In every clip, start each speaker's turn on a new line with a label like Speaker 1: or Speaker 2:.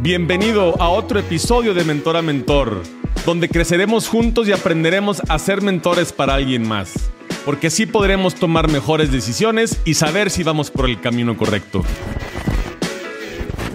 Speaker 1: Bienvenido a otro episodio de Mentor a Mentor, donde creceremos juntos y aprenderemos a ser mentores para alguien más, porque así podremos tomar mejores decisiones y saber si vamos por el camino correcto.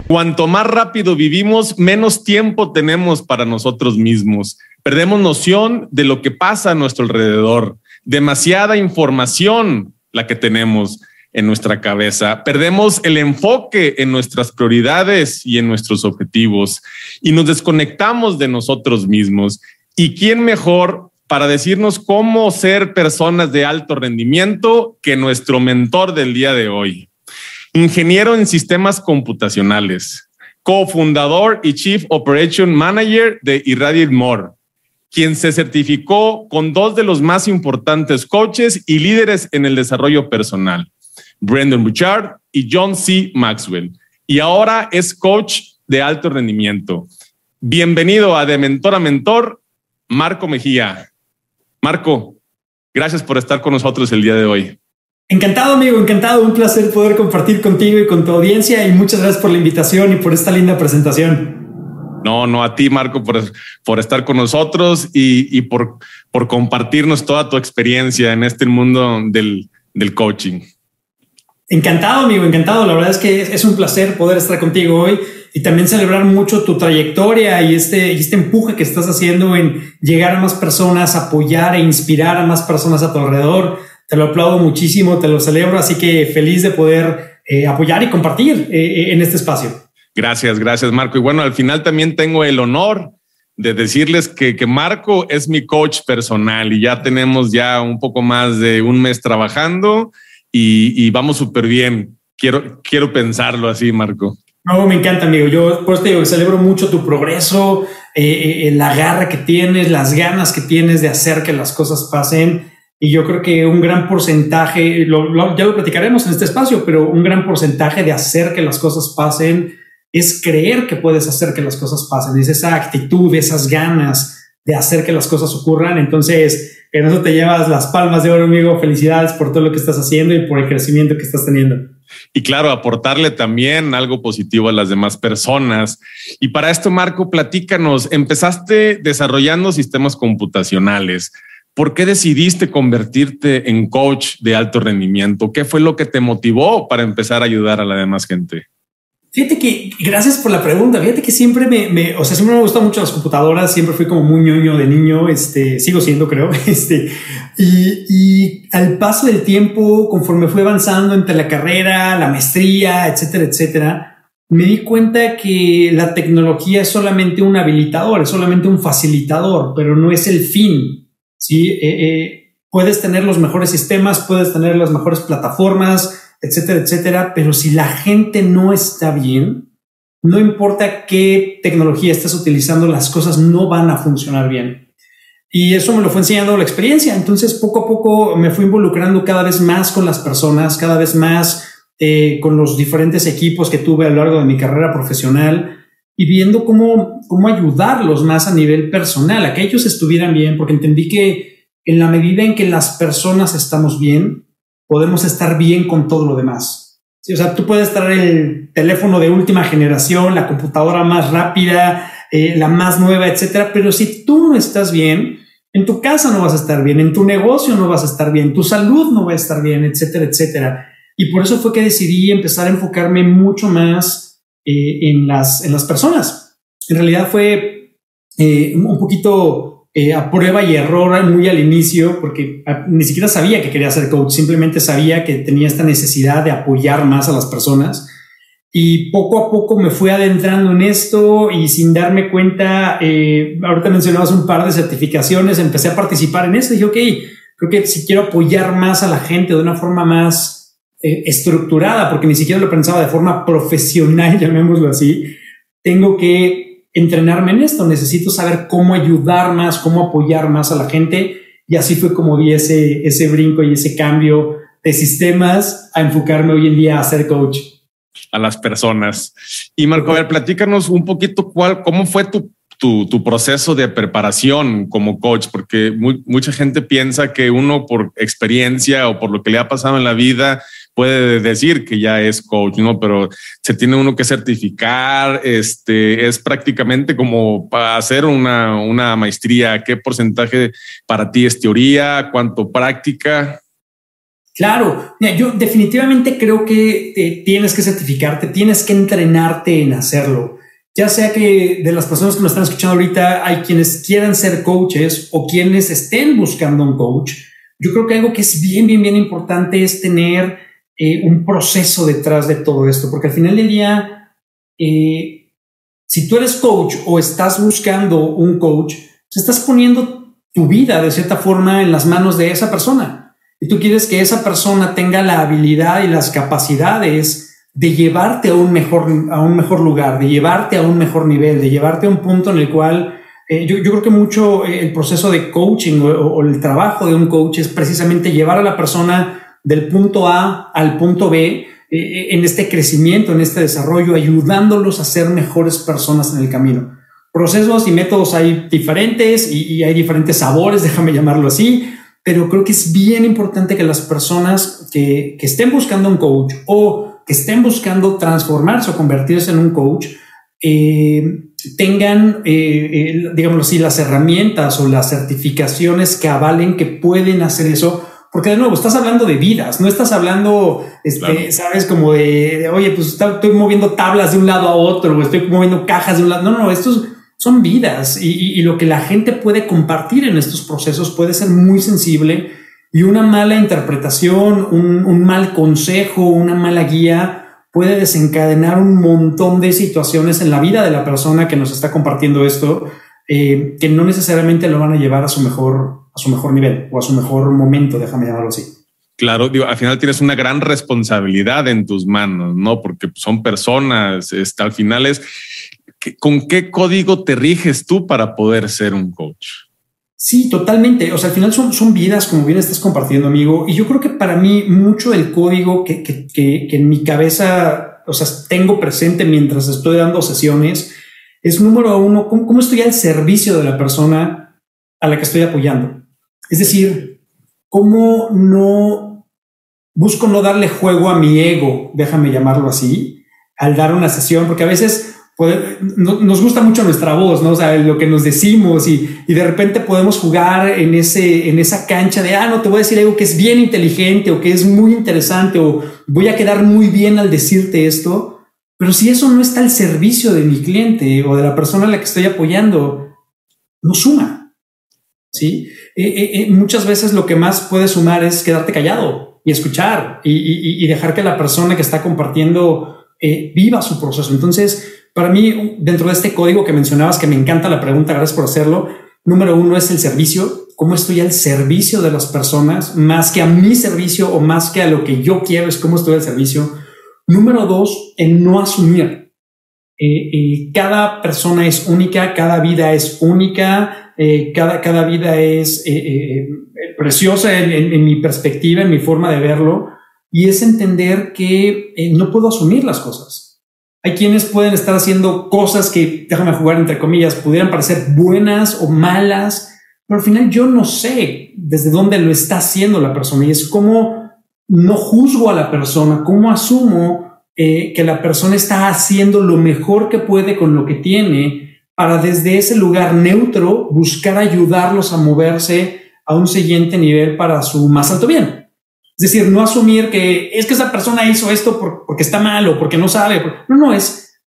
Speaker 1: Cuanto más rápido vivimos, menos tiempo tenemos para nosotros mismos. Perdemos noción de lo que pasa a nuestro alrededor. Demasiada información la que tenemos en nuestra cabeza, perdemos el enfoque en nuestras prioridades y en nuestros objetivos y nos desconectamos de nosotros mismos. ¿Y quién mejor para decirnos cómo ser personas de alto rendimiento que nuestro mentor del día de hoy? Ingeniero en sistemas computacionales, cofundador y Chief Operation Manager de Irradiate More, quien se certificó con dos de los más importantes coaches y líderes en el desarrollo personal Brendan Bouchard y John C. Maxwell. Y ahora es coach de alto rendimiento. Bienvenido a De Mentor a Mentor, Marco Mejía. Marco, gracias por estar con nosotros el día de hoy.
Speaker 2: Encantado, amigo, encantado. Un placer poder compartir contigo y con tu audiencia. Y muchas gracias por la invitación y por esta linda presentación.
Speaker 1: No, no a ti, Marco, por, por estar con nosotros y, y por, por compartirnos toda tu experiencia en este mundo del, del coaching.
Speaker 2: Encantado, amigo, encantado. La verdad es que es, un placer poder estar contigo hoy y también celebrar mucho tu trayectoria y este, este empuje que estás haciendo en llegar a más personas, apoyar e inspirar a más personas a tu alrededor. Te lo aplaudo muchísimo, te lo celebro, así que feliz de poder eh, apoyar y compartir eh, eh, en este espacio.
Speaker 1: Gracias, gracias, Marco. Y bueno, al final también tengo el honor de decirles que, que Marco es mi coach personal y ya tenemos ya un poco más de un mes trabajando y, vamos súper bien. Quiero, quiero pensarlo así, Marco.
Speaker 2: No, me encanta, amigo. Yo por te digo, celebro mucho tu progreso, eh, eh, la garra que tienes, las ganas que tienes de hacer que las cosas pasen. Y yo creo que un gran porcentaje, ya lo platicaremos en este espacio, pero un gran porcentaje de hacer que las cosas pasen es creer que puedes hacer que las cosas pasen. Es esa actitud, esas ganas de hacer que las cosas ocurran. Entonces, en eso te llevas las palmas de oro, amigo. Felicidades por todo lo que estás haciendo y por el crecimiento que estás teniendo.
Speaker 1: Y claro, aportarle también algo positivo a las demás personas. Y para esto, Marco, platícanos, empezaste desarrollando sistemas computacionales. ¿Por qué decidiste convertirte en coach de alto rendimiento? ¿Qué fue lo que te motivó para empezar a ayudar a la demás gente?
Speaker 2: Fíjate que, gracias por la pregunta, fíjate que siempre me, me, o sea, siempre me gustan mucho las computadoras, siempre fui como muy ñoño de niño, este, sigo siendo creo, este, y, y al paso del tiempo, conforme fui avanzando entre la carrera, la maestría, etcétera, etcétera, me di cuenta que la tecnología es solamente un habilitador, es solamente un facilitador, pero no es el fin, ¿sí? Eh, eh, puedes tener los mejores sistemas, puedes tener las mejores plataformas, etcétera, etcétera. Pero si la gente no está bien, no importa qué tecnología estés utilizando, las cosas no van a funcionar bien. Y eso me lo fue enseñando la experiencia. Entonces, poco a poco me fui involucrando cada vez más con las personas, cada vez más eh, con los diferentes equipos que tuve a lo largo de mi carrera profesional y viendo cómo, cómo ayudarlos más a nivel personal, a que ellos estuvieran bien, porque entendí que en la medida en que las personas estamos bien, podemos estar bien con todo lo demás. o sea, tú puedes traer el teléfono de última generación, la computadora más rápida, eh, la más nueva, etcétera, pero si tú no estás bien, en tu casa no vas a estar bien, en tu negocio no vas a estar bien, tu salud no va a estar bien, etcétera, etcétera. Y por eso fue que decidí empezar a enfocarme mucho más eh, en, las, en las personas. En realidad fue eh, un poquito eh, a prueba y error muy al inicio, porque ah, ni siquiera sabía que quería ser coach, simplemente sabía que tenía esta necesidad de apoyar más a las personas. Y poco a poco me fui adentrando en esto y sin darme cuenta, eh, ahorita mencionabas un par de certificaciones, empecé a participar en eso y dije, ok, creo que si quiero apoyar más a la gente de una forma más eh, estructurada, porque ni siquiera lo pensaba de forma profesional, llamémoslo así, tengo que entrenarme en esto, necesito saber cómo ayudar más, cómo apoyar más a la gente. Y así fue como di ese, ese brinco y ese cambio de sistemas a enfocarme hoy en día a ser coach.
Speaker 1: A las personas. Y Marco, a ver, platícanos un poquito cuál, cómo fue tu, tu, tu proceso de preparación como coach, porque mucha gente piensa que uno por experiencia o por lo que le ha pasado en la vida puede decir que ya es coach, ¿no? Pero se tiene uno que certificar, este, es prácticamente como para hacer una, una maestría. ¿Qué porcentaje para ti es teoría? ¿Cuánto práctica?
Speaker 2: Claro, yo definitivamente creo que tienes que certificarte, tienes que entrenarte en hacerlo. Ya sea que de las personas que nos están escuchando ahorita hay quienes quieran ser coaches o quienes estén buscando un coach. Yo creo que algo que es bien, bien, bien importante es tener eh, un proceso detrás de todo esto, porque al final del día, eh, si tú eres coach o estás buscando un coach, pues estás poniendo tu vida de cierta forma en las manos de esa persona. Y tú quieres que esa persona tenga la habilidad y las capacidades de llevarte a un mejor, a un mejor lugar, de llevarte a un mejor nivel, de llevarte a un punto en el cual eh, yo, creo que mucho eh, el proceso de coaching o, el trabajo de un coach es precisamente llevar a la persona del punto A al punto B eh, en este crecimiento, en este desarrollo, ayudándolos a ser mejores personas en el camino. Procesos y métodos hay diferentes y, hay diferentes sabores, déjame llamarlo así, pero creo que es bien importante que las personas que, que estén buscando un coach o que estén buscando transformarse o convertirse en un coach, eh, tengan, eh, eh, digámoslo así, las herramientas o las certificaciones que avalen que pueden hacer eso. Porque de nuevo, estás hablando de vidas, no estás hablando, este, sabes, como de, oye, pues estoy moviendo tablas de un lado a otro, o estoy moviendo cajas de un lado. No, no, esto es son vidas y, lo que la gente puede compartir en estos procesos puede ser muy sensible y una mala interpretación, un, mal consejo, una mala guía puede desencadenar un montón de situaciones en la vida de la persona que nos está compartiendo esto eh, que no necesariamente lo van a llevar a su mejor a su mejor nivel o a su mejor momento, déjame llamarlo así.
Speaker 1: Claro, digo, al final tienes una gran responsabilidad en tus manos, ¿no? Porque son personas, este, al final es ¿con qué código te riges tú para poder ser un coach?
Speaker 2: Sí, totalmente. O sea, al final son, son vidas, como bien estás compartiendo, amigo. Y yo creo que para mí mucho el código que, que, que, en mi cabeza, o sea, tengo presente mientras estoy dando sesiones, es número uno, ¿cómo, cómo estoy al servicio de la persona a la que estoy apoyando? Es decir, cómo no busco no darle juego a mi ego, déjame llamarlo así, al dar una sesión, porque a veces nos gusta mucho nuestra voz, ¿no? O sea, lo que nos decimos y, y, de repente podemos jugar en, ese, en esa cancha de, ah, no, te voy a decir algo que es bien inteligente o que es muy interesante o voy a quedar muy bien al decirte esto. Pero si eso no está al servicio de mi cliente o de la persona a la que estoy apoyando, no suma. ¿Sí? Eh, eh, eh, muchas veces lo que más puede sumar es quedarte callado y escuchar y, dejar que la persona que está compartiendo viva su proceso. Entonces, para mí, dentro de este código que mencionabas, que me encanta la pregunta, gracias por hacerlo, número uno es el servicio. ¿Cómo estoy al servicio de las personas? Más que a mi servicio o más que a lo que yo quiero, es cómo estoy al servicio. Número dos, el no asumir. Cada persona es única, cada vida es única, eh, cada, cada vida es preciosa en, en, mi perspectiva, en mi forma de verlo, y es entender que no puedo asumir las cosas. Hay quienes pueden estar haciendo cosas que, déjame jugar entre comillas, pudieran parecer buenas o malas, pero al final yo no sé desde dónde lo está haciendo la persona y es como no juzgo a la persona, cómo asumo eh, que la persona está haciendo lo mejor que puede con lo que tiene para desde ese lugar neutro buscar ayudarlos a moverse a un siguiente nivel para su más alto bien. Es decir, no asumir que es que esa persona hizo esto porque está mal o porque no sabe. No, no, es,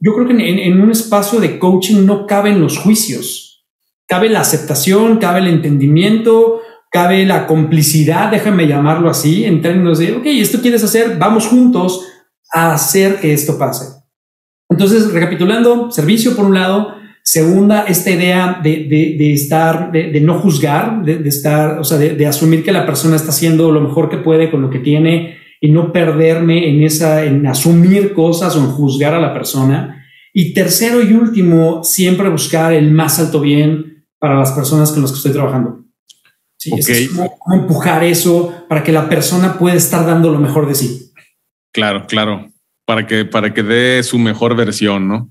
Speaker 2: yo creo que en, un espacio de coaching no caben los juicios. Cabe la aceptación, cabe el entendimiento, cabe la complicidad, déjame llamarlo así, en términos de, ok, esto quieres hacer, vamos juntos a hacer que esto pase. Entonces, recapitulando, servicio por un lado, Segunda, esta idea de, estar, de, no juzgar, de, estar, o sea, de, asumir que la persona está haciendo lo mejor que puede con lo que tiene y no perderme en esa, en asumir cosas o en juzgar a la persona. Y tercero y último, siempre buscar el más alto bien para las personas con las que estoy trabajando. Sí, es como, empujar eso para que la persona pueda estar dando lo mejor de sí.
Speaker 1: Claro, claro. Para que, para que dé su mejor versión, ¿no?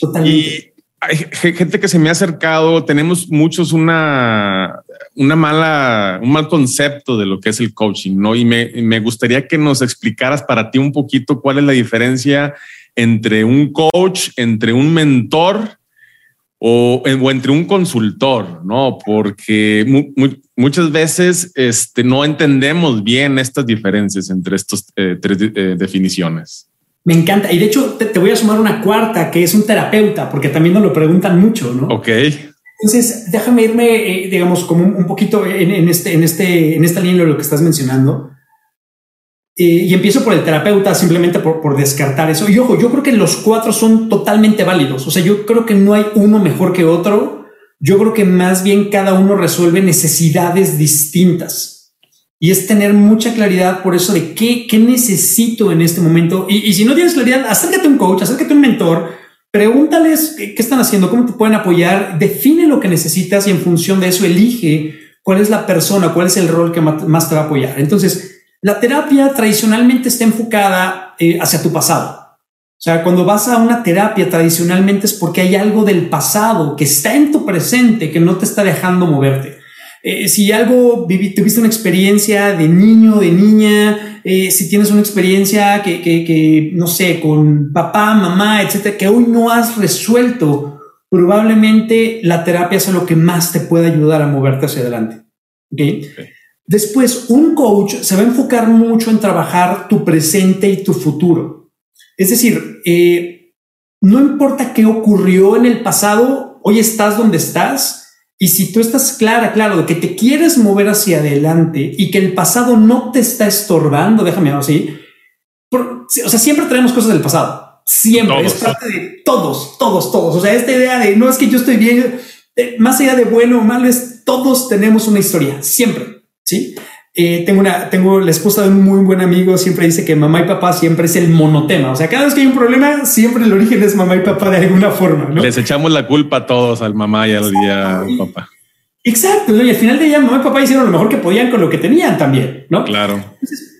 Speaker 1: Totalmente hay gente que se me ha acercado, tenemos muchos una, una mala, un mal concepto de lo que es el coaching, ¿no? Y me, me gustaría que nos explicaras para ti un poquito cuál es la diferencia entre un coach, entre un mentor o, entre un consultor, ¿no? Porque muchas veces este, no entendemos bien estas diferencias entre estas eh, tres eh, definiciones.
Speaker 2: Me encanta. Y de hecho, te, voy a sumar una cuarta, que es un terapeuta, porque también nos lo preguntan mucho, ¿no?
Speaker 1: Ok.
Speaker 2: Entonces, déjame irme, eh, digamos, como un, poquito en, este, en, este, en esta línea de lo que estás mencionando. Eh, y empiezo por el terapeuta simplemente por, por, descartar eso. Y ojo, yo creo que los cuatro son totalmente válidos. O sea, yo creo que no hay uno mejor que otro. Yo creo que más bien cada uno resuelve necesidades distintas. Y es tener mucha claridad por eso de qué, qué necesito en este momento. Y, si no tienes claridad, acércate a un coach, acércate a un mentor, pregúntales qué, qué están haciendo, cómo te pueden apoyar, define lo que necesitas y en función de eso elige cuál es la persona, cuál es el rol que más te va a apoyar. Entonces, la terapia tradicionalmente está enfocada eh, hacia tu pasado. O sea, cuando vas a una terapia tradicionalmente es porque hay algo del pasado que está en tu presente que no te está dejando moverte. Eh, si algo tuviste una experiencia de niño, de niña, eh, si tienes una experiencia que, que, no sé, con papá, mamá, etcétera, que hoy no has resuelto, probablemente la terapia es lo que más te puede ayudar a moverte hacia adelante. ¿Okay? Después, un coach se va a enfocar mucho en trabajar tu presente y tu futuro. Es decir, eh, no importa qué ocurrió en el pasado, hoy estás donde estás. Y si tú estás clara, claro, de que te quieres mover hacia adelante y que el pasado no te está estorbando, déjame así. o sea, siempre tenemos cosas del pasado. Siempre. Es parte de todos, todos, todos. O sea, esta idea de no es que yo estoy bien, eh, más allá de bueno o malo, es todos tenemos una historia. Siempre. ¿sí? Eh, tengo una, tengo la esposa de un muy buen amigo, siempre dice que mamá y papá siempre es el monotema. O sea, cada vez que hay un problema, siempre el origen es mamá y papá de alguna forma, ¿no?
Speaker 1: Les echamos la culpa a todos, al mamá y al, día papá.
Speaker 2: Exacto. Y al final de día, mamá y papá hicieron lo mejor que podían con lo que tenían también, ¿no?
Speaker 1: Claro.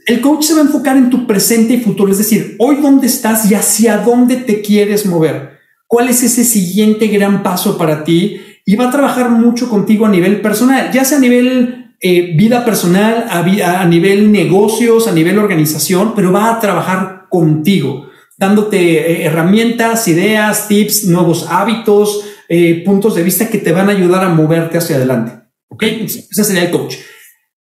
Speaker 2: el coach se va a enfocar en tu presente y futuro, es decir, hoy dónde estás y hacia dónde te quieres mover. ¿Cuál es ese siguiente gran paso para ti? Y va a trabajar mucho contigo a nivel personal, ya sea a nivel eh, vida personal, a, nivel negocios, a nivel organización, pero va a trabajar contigo, dándote eh, herramientas, ideas, tips, nuevos hábitos, eh, puntos de vista que te van a ayudar a moverte hacia adelante. ¿Ok? Ese sería el coach.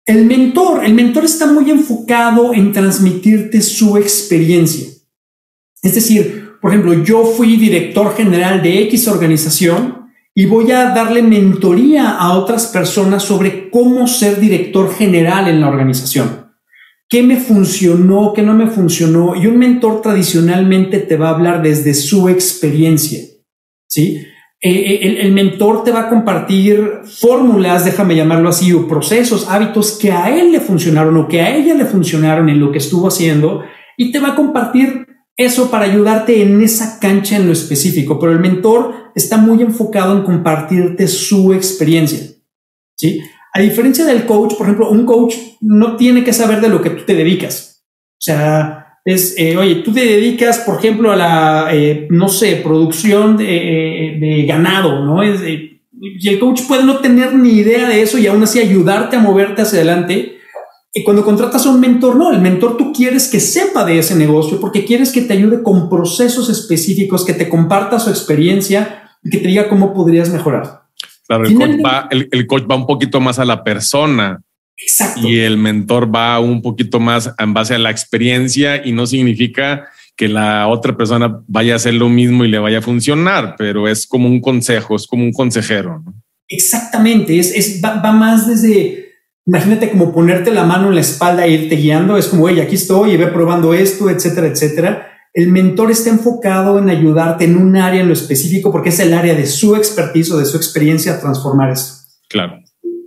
Speaker 2: El mentor, el mentor está muy enfocado en transmitirte su experiencia. Es decir, por ejemplo, yo fui director general de X organización y voy a darle mentoría a otras personas sobre cómo ser director general en la organización. ¿Qué me funcionó? ¿Qué no me funcionó? Y un mentor tradicionalmente te va a hablar desde su experiencia. ¿Sí? Eh, eh, el, el, mentor te va a compartir fórmulas, déjame llamarlo así, o procesos, hábitos que a él le funcionaron o que a ella le funcionaron en lo que estuvo haciendo y te va a compartir eso para ayudarte en esa cancha en lo específico, pero el mentor está muy enfocado en compartirte su experiencia. ¿sí? A diferencia del coach, por ejemplo, un coach no tiene que saber de lo que tú te dedicas. O sea, es, eh, oye, tú te dedicas, por ejemplo, a la, eh, no sé, producción de, eh, ganado, ¿no? Es, y el coach puede no tener ni idea de eso y aún así ayudarte a moverte hacia adelante cuando contratas a un mentor, no, el mentor tú quieres que sepa de ese negocio porque quieres que te ayude con procesos específicos, que te comparta su experiencia y que te diga cómo podrías mejorar.
Speaker 1: Claro, el coach, va, el, coach va un poquito más a la persona.
Speaker 2: Exacto.
Speaker 1: Y el mentor va un poquito más en base a la experiencia y no significa que la otra persona vaya a hacer lo mismo y le vaya a funcionar, pero es como un consejo, es como un consejero.
Speaker 2: Exactamente, es, es va, va, más desde Imagínate como ponerte la mano en la espalda e irte guiando. Es como, oye, aquí estoy y ve probando esto, etcétera, etcétera. El mentor está enfocado en ayudarte en un área en lo específico porque es el área de su expertise o de su experiencia a transformar esto.
Speaker 1: Claro.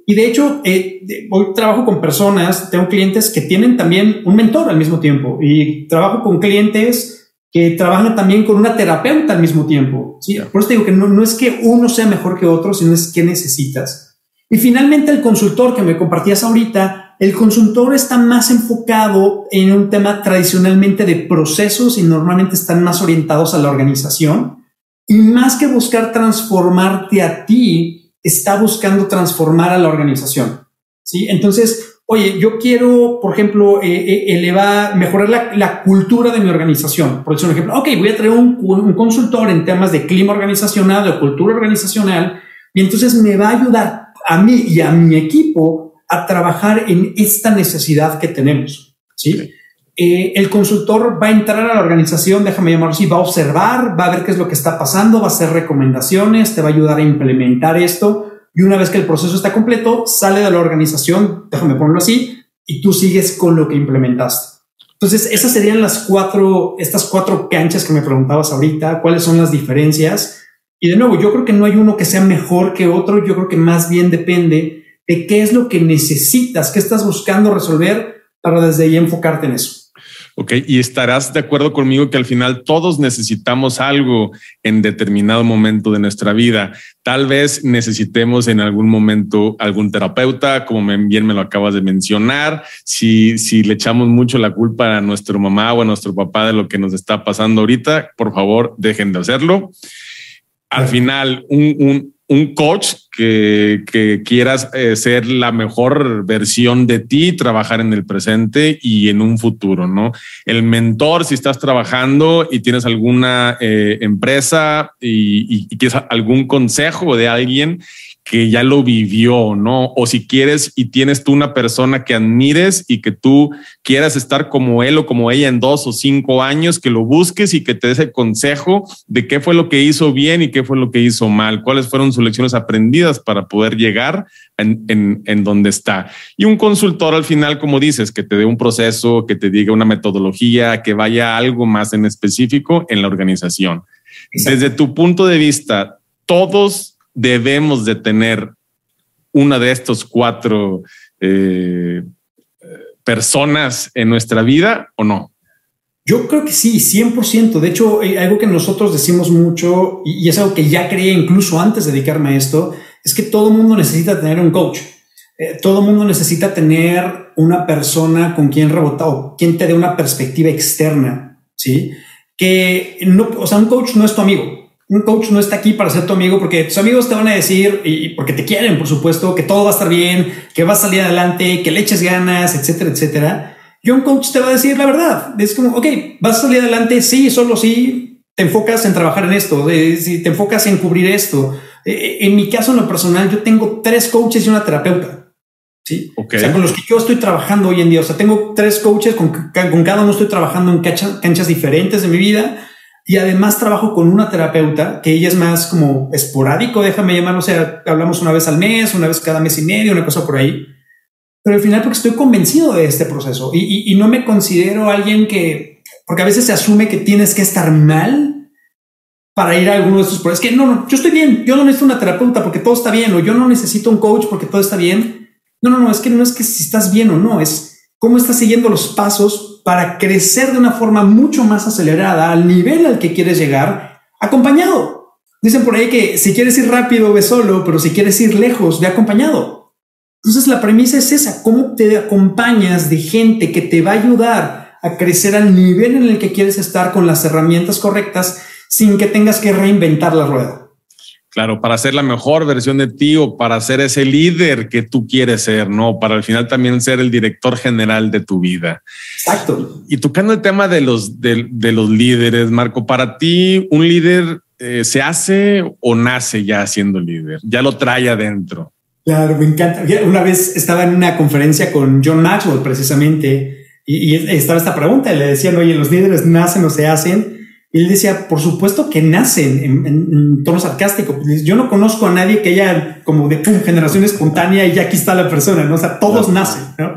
Speaker 2: Y de hecho, eh, hoy trabajo con personas, tengo clientes que tienen también un mentor al mismo tiempo y trabajo con clientes que trabajan también con una terapeuta al mismo tiempo. ¿sí? Por eso digo que no, no es que uno sea mejor que otro, sino es que necesitas. Y finalmente el consultor que me compartías ahorita, el consultor está más enfocado en un tema tradicionalmente de procesos y normalmente están más orientados a la organización. Y más que buscar transformarte a ti, está buscando transformar a la organización. ¿sí? Entonces, oye, yo quiero, por ejemplo, eh, eh, elevar, mejorar la, cultura de mi organización. Por ejemplo, ok, voy a traer un, un consultor en temas de clima organizacional, de cultura organizacional, y entonces me va a ayudar a mí y a mi equipo a trabajar en esta necesidad que tenemos. ¿sí? Eh, el consultor va a entrar a la organización, déjame llamarlo así, va a observar, va a ver qué es lo que está pasando, va a hacer recomendaciones, te va a ayudar a implementar esto y una vez que el proceso está completo, sale de la organización, déjame ponerlo así, y tú sigues con lo que implementaste. Entonces, esas serían las cuatro, estas cuatro canchas que me preguntabas ahorita, cuáles son las diferencias. Y de nuevo, yo creo que no hay uno que sea mejor que otro, yo creo que más bien depende de qué es lo que necesitas, qué estás buscando resolver para desde ahí enfocarte en eso.
Speaker 1: Ok, y estarás de acuerdo conmigo que al final todos necesitamos algo en determinado momento de nuestra vida. Tal vez necesitemos en algún momento algún terapeuta, como bien me lo acabas de mencionar. Si, si le echamos mucho la culpa a nuestro mamá o a nuestro papá de lo que nos está pasando ahorita, por favor, dejen de hacerlo. Al final, un, un un coach que, quieras eh, ser la mejor versión de ti, trabajar en el presente y en un futuro, ¿no? El mentor, si estás trabajando y tienes alguna eh, empresa y, y, quieres algún consejo de alguien que ya lo vivió, ¿no? O si quieres y tienes tú una persona que admires y que tú quieras estar como él o como ella en dos o cinco años, que lo busques y que te dé ese consejo de qué fue lo que hizo bien y qué fue lo que hizo mal, cuáles fueron sus lecciones aprendidas para poder llegar en, en, en donde está. Y un consultor al final, como dices, que te dé un proceso, que te diga una metodología, que vaya algo más en específico en la organización. Desde tu punto de vista, todos debemos de tener una de estos cuatro eh, personas en nuestra vida o no?
Speaker 2: Yo creo que sí, 100%. De hecho, eh, algo que nosotros decimos mucho y es algo que ya creía incluso antes de dedicarme a esto, es que todo mundo necesita tener un coach. Eh, todo mundo necesita tener una persona con quien rebotar o quien te dé una perspectiva externa, ¿sí? Que no, o sea, un coach no es tu amigo un coach no está aquí para ser tu amigo porque tus amigos te van a decir y porque te quieren, por supuesto, que todo va a estar bien, que vas a salir adelante, que le eches ganas, etcétera, etcétera. Y un coach te va a decir la verdad. Es como, ok, vas a salir adelante, sí, solo si te enfocas en trabajar en esto, si te enfocas en cubrir esto. E, e, en mi caso, en lo personal, yo tengo tres coaches y una terapeuta. Sí. O sea, con los que yo estoy trabajando hoy en día. O sea, tengo tres coaches con, con cada uno estoy trabajando en canchas diferentes de mi vida y además trabajo con una terapeuta que ella es más como esporádico, déjame llamarlo, o sea, hablamos una vez al mes, una vez cada mes y medio, una cosa por ahí. Pero al final porque estoy convencido de este proceso y, no me considero alguien que, porque a veces se asume que tienes que estar mal para ir a alguno de estos procesos. Es que no, no, yo estoy bien, yo no necesito una terapeuta porque todo está bien, o yo no necesito un coach porque todo está bien. No, no, no, es que no es que si estás bien o no, es cómo estás siguiendo los pasos para crecer de una forma mucho más acelerada al nivel al que quieres llegar, acompañado. Dicen por ahí que si quieres ir rápido, ve solo, pero si quieres ir lejos, ve acompañado. Entonces la premisa es esa, cómo te acompañas de gente que te va a ayudar a crecer al nivel en el que quieres estar con las herramientas correctas sin que tengas que reinventar la rueda.
Speaker 1: Claro, para ser la mejor versión de ti o para ser ese líder que tú quieres ser, ¿no? Para al final también ser el director general de tu vida.
Speaker 2: Exacto.
Speaker 1: Y tocando el tema de los, de, los líderes, Marco, para ti, ¿un líder eh, se hace o nace ya siendo líder? Ya lo trae adentro.
Speaker 2: Claro, me encanta. Una vez estaba en una conferencia con John Maxwell precisamente y, y estaba esta pregunta y le decían, oye, ¿los líderes nacen o se hacen? Y él decía, por supuesto que nacen en, tono sarcástico. Yo no conozco a nadie que haya como de pum, generación espontánea y ya aquí está la persona, ¿no? O sea, todos nacen, ¿no?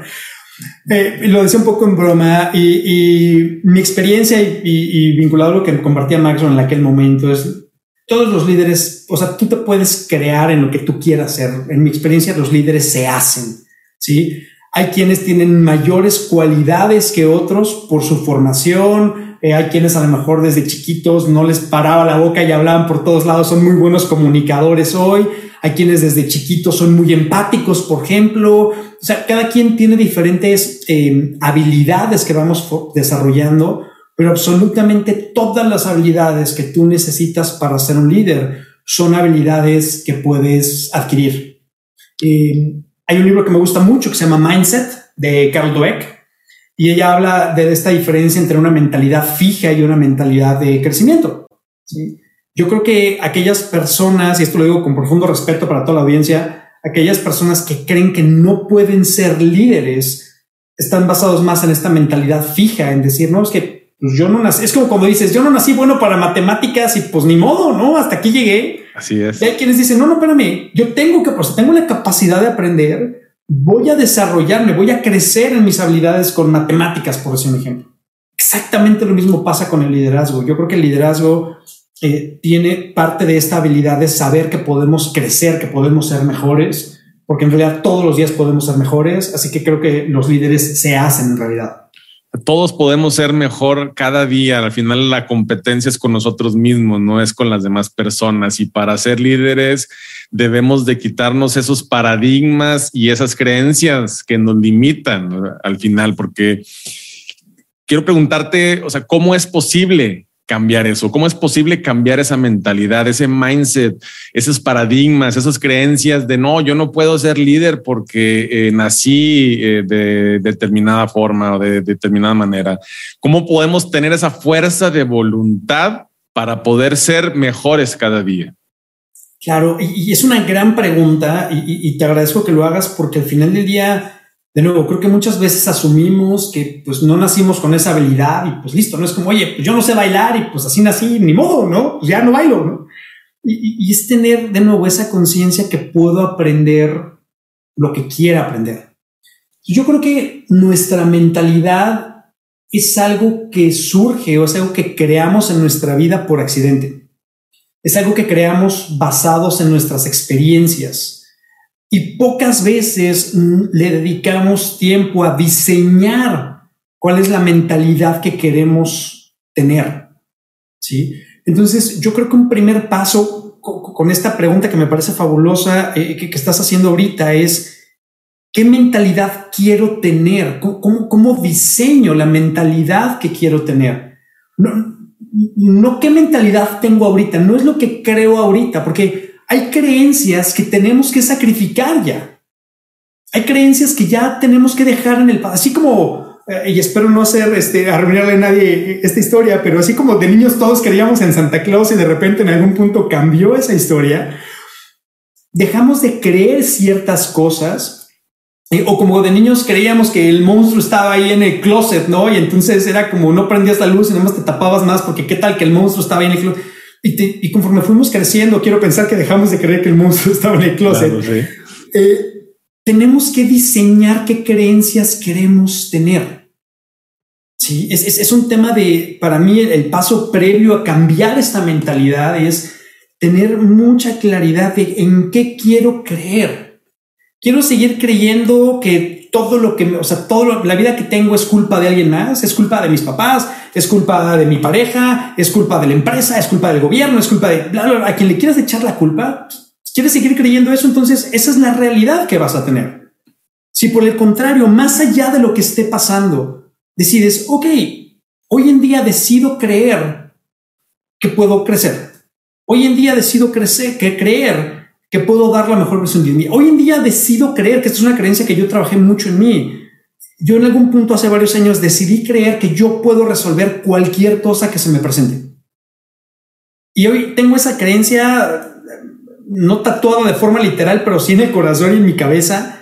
Speaker 2: Eh, lo decía un poco en broma y, mi experiencia y, vinculado a lo que compartía Maxwell en aquel momento es todos los líderes, o sea, tú te puedes crear en lo que tú quieras hacer. En mi experiencia, los líderes se hacen, ¿sí? Hay quienes tienen mayores cualidades que otros por su formación, eh, hay quienes a lo mejor desde chiquitos no les paraba la boca y hablaban por todos lados, son muy buenos comunicadores hoy. Hay quienes desde chiquitos son muy empáticos, por ejemplo. O sea, cada quien tiene diferentes eh, habilidades que vamos desarrollando, pero absolutamente todas las habilidades que tú necesitas para ser un líder son habilidades que puedes adquirir. Eh, hay un libro que me gusta mucho que se llama Mindset de Carol Dweck y ella habla de esta diferencia entre una mentalidad fija y una mentalidad de crecimiento. Yo creo que aquellas personas, y esto lo digo con profundo respeto para toda la audiencia, aquellas personas que creen que no pueden ser líderes están basados más en esta mentalidad fija, en decir, no, es que pues, yo no nací, es como cuando dices, yo no nací bueno para matemáticas y pues ni modo, ¿no? Hasta aquí llegué.
Speaker 1: Así es.
Speaker 2: Y hay quienes dicen, no, no, espérame, yo tengo que, pues tengo la capacidad de aprender, voy a desarrollarme, voy a crecer en mis habilidades con matemáticas, por decir un ejemplo. Exactamente lo mismo pasa con el liderazgo. Yo creo que el liderazgo eh, tiene parte de esta habilidad de saber que podemos crecer, que podemos ser mejores, porque en realidad todos los días podemos ser mejores, así que creo que los líderes se hacen en realidad.
Speaker 1: Todos podemos ser mejor cada día. Al final la competencia es con nosotros mismos, no es con las demás personas. Y para ser líderes debemos de quitarnos esos paradigmas y esas creencias que nos limitan al final, porque quiero preguntarte, o sea, ¿cómo es posible cambiar eso? ¿Cómo es posible cambiar esa mentalidad, ese mindset, esos paradigmas, esas creencias de no, yo no puedo ser líder porque eh, nací eh, de determinada forma o de, determinada manera? ¿Cómo podemos tener esa fuerza de voluntad para poder ser mejores cada día?
Speaker 2: Claro, y, es una gran pregunta y, te agradezco que lo hagas porque al final del día de nuevo, creo que muchas veces asumimos que pues no nacimos con esa habilidad y pues listo, no es como, oye, pues yo no sé bailar y pues así nací, ni modo, ¿no? Pues ya no bailo, ¿no? Y, y es tener de nuevo esa conciencia que puedo aprender lo que quiera aprender. Yo creo que nuestra mentalidad es algo que surge o es algo que creamos en nuestra vida por accidente. Es algo que creamos basados en nuestras experiencias y pocas veces le dedicamos tiempo a diseñar cuál es la mentalidad que queremos tener. ¿sí? Entonces, yo creo que un primer paso con esta pregunta que me parece fabulosa eh, que, estás haciendo ahorita es, ¿qué mentalidad quiero tener? ¿Cómo, cómo diseño la mentalidad que quiero tener? No, no qué mentalidad tengo ahorita, no es lo que creo ahorita, porque hay creencias que tenemos que sacrificar ya. Hay creencias que ya tenemos que dejar en el así como eh, y espero no hacer este arruinarle a nadie esta historia, pero así como de niños todos creíamos en Santa Claus y de repente en algún punto cambió esa historia, dejamos de creer ciertas cosas o como de niños creíamos que el monstruo estaba ahí en el closet, ¿no? Y entonces era como no prendías la luz y nada más te tapabas más porque qué tal que el monstruo estaba ahí en el closet. Y, conforme fuimos creciendo, quiero pensar que dejamos de creer que el monstruo estaba en el closet. Eh, tenemos que diseñar qué creencias queremos tener. Sí, es, es, un tema de, para mí, el, paso previo a cambiar esta mentalidad es tener mucha claridad de en qué quiero creer. Quiero seguir creyendo que todo lo que, o sea, toda la vida que tengo es culpa de alguien más, es culpa de mis papás, es culpa de mi pareja, es culpa de la empresa, es culpa del gobierno, es culpa de a quien le quieras echar la culpa, quieres seguir creyendo eso, entonces esa es la realidad que vas a tener. Si por el contrario, más allá de lo que esté pasando, decides, ok, hoy en día decido creer que puedo crecer. Hoy en día decido crecer, que creer que puedo dar la mejor versión de mí. Hoy en día decido creer que esta es una creencia que yo trabajé mucho en mí. Yo en algún punto hace varios años decidí creer que yo puedo resolver cualquier cosa que se me presente. Y hoy tengo esa creencia no tatuada de forma literal, pero sí en el corazón y en mi cabeza.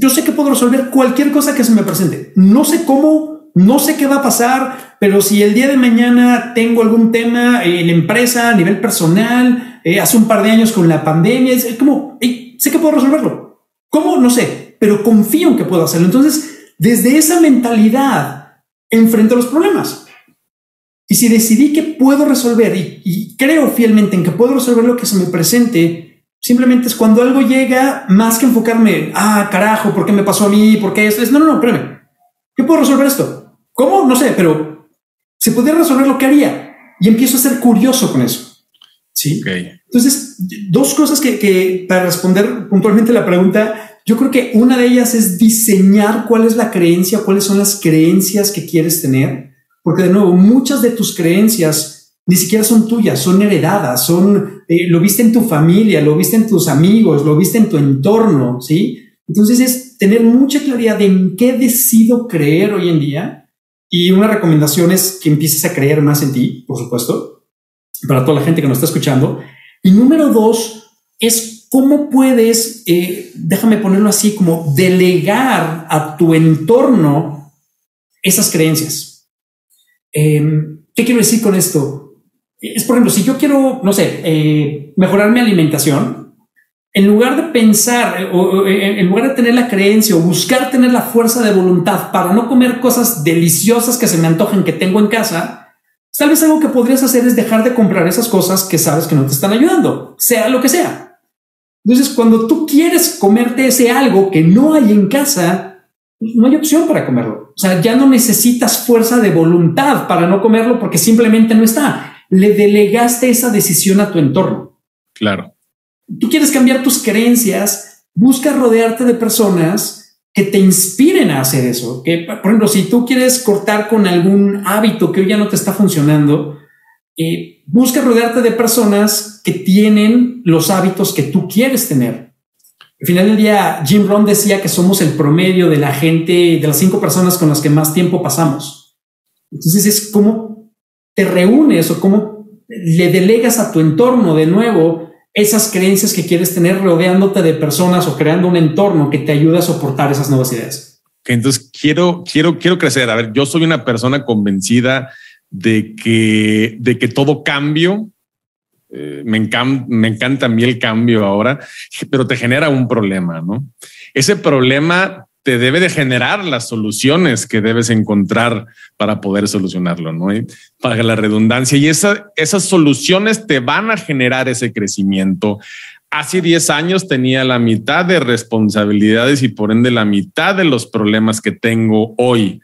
Speaker 2: Yo sé que puedo resolver cualquier cosa que se me presente. No sé cómo, no sé qué va a pasar, pero si el día de mañana tengo algún tema en la empresa, a nivel personal, eh, hace un par de años con la pandemia. Es, como, sé que puedo resolverlo. ¿Cómo? No sé, pero confío en que puedo hacerlo. Entonces, desde esa mentalidad, enfrento los problemas. Y si decidí que puedo resolver y, creo fielmente en que puedo resolver lo que se me presente, simplemente es cuando algo llega, más que enfocarme, ah, carajo, ¿por qué me pasó a mí? ¿Por qué esto? Es, no, no, no, espérame. ¿Qué puedo resolver esto? ¿Cómo? No sé, pero si pudiera resolver lo que haría y empiezo a ser curioso con eso. Sí. Entonces, dos cosas que, para responder puntualmente la pregunta, yo creo que una de ellas es diseñar cuál es la creencia, cuáles son las creencias que quieres tener, porque de nuevo, muchas de tus creencias ni siquiera son tuyas, son heredadas, son eh, lo viste en tu familia, lo viste en tus amigos, lo viste en tu entorno, ¿sí? Entonces es tener mucha claridad de en qué decido creer hoy en día y una recomendación es que empieces a creer más en ti, por supuesto, para toda la gente que nos está escuchando. Y número dos es cómo puedes, eh, déjame ponerlo así, como delegar a tu entorno esas creencias. Em, ¿Qué quiero decir con esto? Es, por ejemplo, si yo quiero, no sé, eh, mejorar mi alimentación, en lugar de pensar eh, o, en lugar de tener la creencia o buscar tener la fuerza de voluntad para no comer cosas deliciosas que se me antojen que tengo en casa, tal vez algo que podrías hacer es dejar de comprar esas cosas que sabes que no te están ayudando, sea lo que sea. Entonces, cuando tú quieres comerte ese algo que no hay en casa, no hay opción para comerlo. O sea, ya no necesitas fuerza de voluntad para no comerlo porque simplemente no está. Le delegaste esa decisión a tu entorno.
Speaker 1: Claro.
Speaker 2: Tú quieres cambiar tus creencias, busca rodearte de personas que te inspiren a hacer eso. Que, por ejemplo, si tú quieres cortar con algún hábito que hoy ya no te está funcionando, eh, busca rodearte de personas que tienen los hábitos que tú quieres tener. Al final del día, Jim Rohn decía que somos el promedio de la gente, de las cinco personas con las que más tiempo pasamos. Entonces es cómo te reúnes o cómo le delegas a tu entorno de nuevo esas creencias que quieres tener rodeándote de personas o creando un entorno que te ayude a soportar esas nuevas ideas.
Speaker 1: Entonces quiero, quiero, quiero crecer. A ver, yo soy una persona convencida de que, de que todo cambio, eh, me, encanta, me encanta a mí el cambio ahora, pero te genera un problema, ¿no? Ese problema te debe de generar las soluciones que debes encontrar para poder solucionarlo, ¿no? para la redundancia. Y esa, esas soluciones te van a generar ese crecimiento. Hace 10 años tenía la mitad de responsabilidades y por ende la mitad de los problemas que tengo hoy.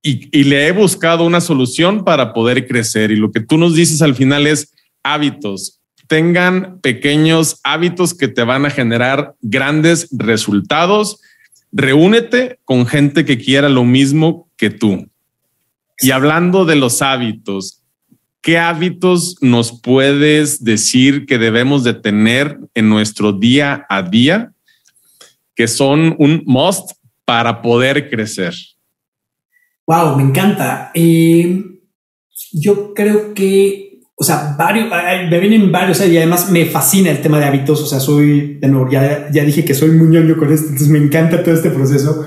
Speaker 1: Y, y le he buscado una solución para poder crecer. Y lo que tú nos dices al final es hábitos. Tengan pequeños hábitos que te van a generar grandes resultados reúnete con gente que quiera lo mismo que tú. Y hablando de los hábitos, ¿qué hábitos nos puedes decir que debemos de tener en nuestro día a día que son un must para poder crecer?
Speaker 2: Wow, me encanta. Eh, yo creo que o sea, varios, me vienen varios y además me fascina el tema de hábitos, o sea, soy, de ya, ya dije que soy muy ñoño con esto, entonces me encanta todo este proceso,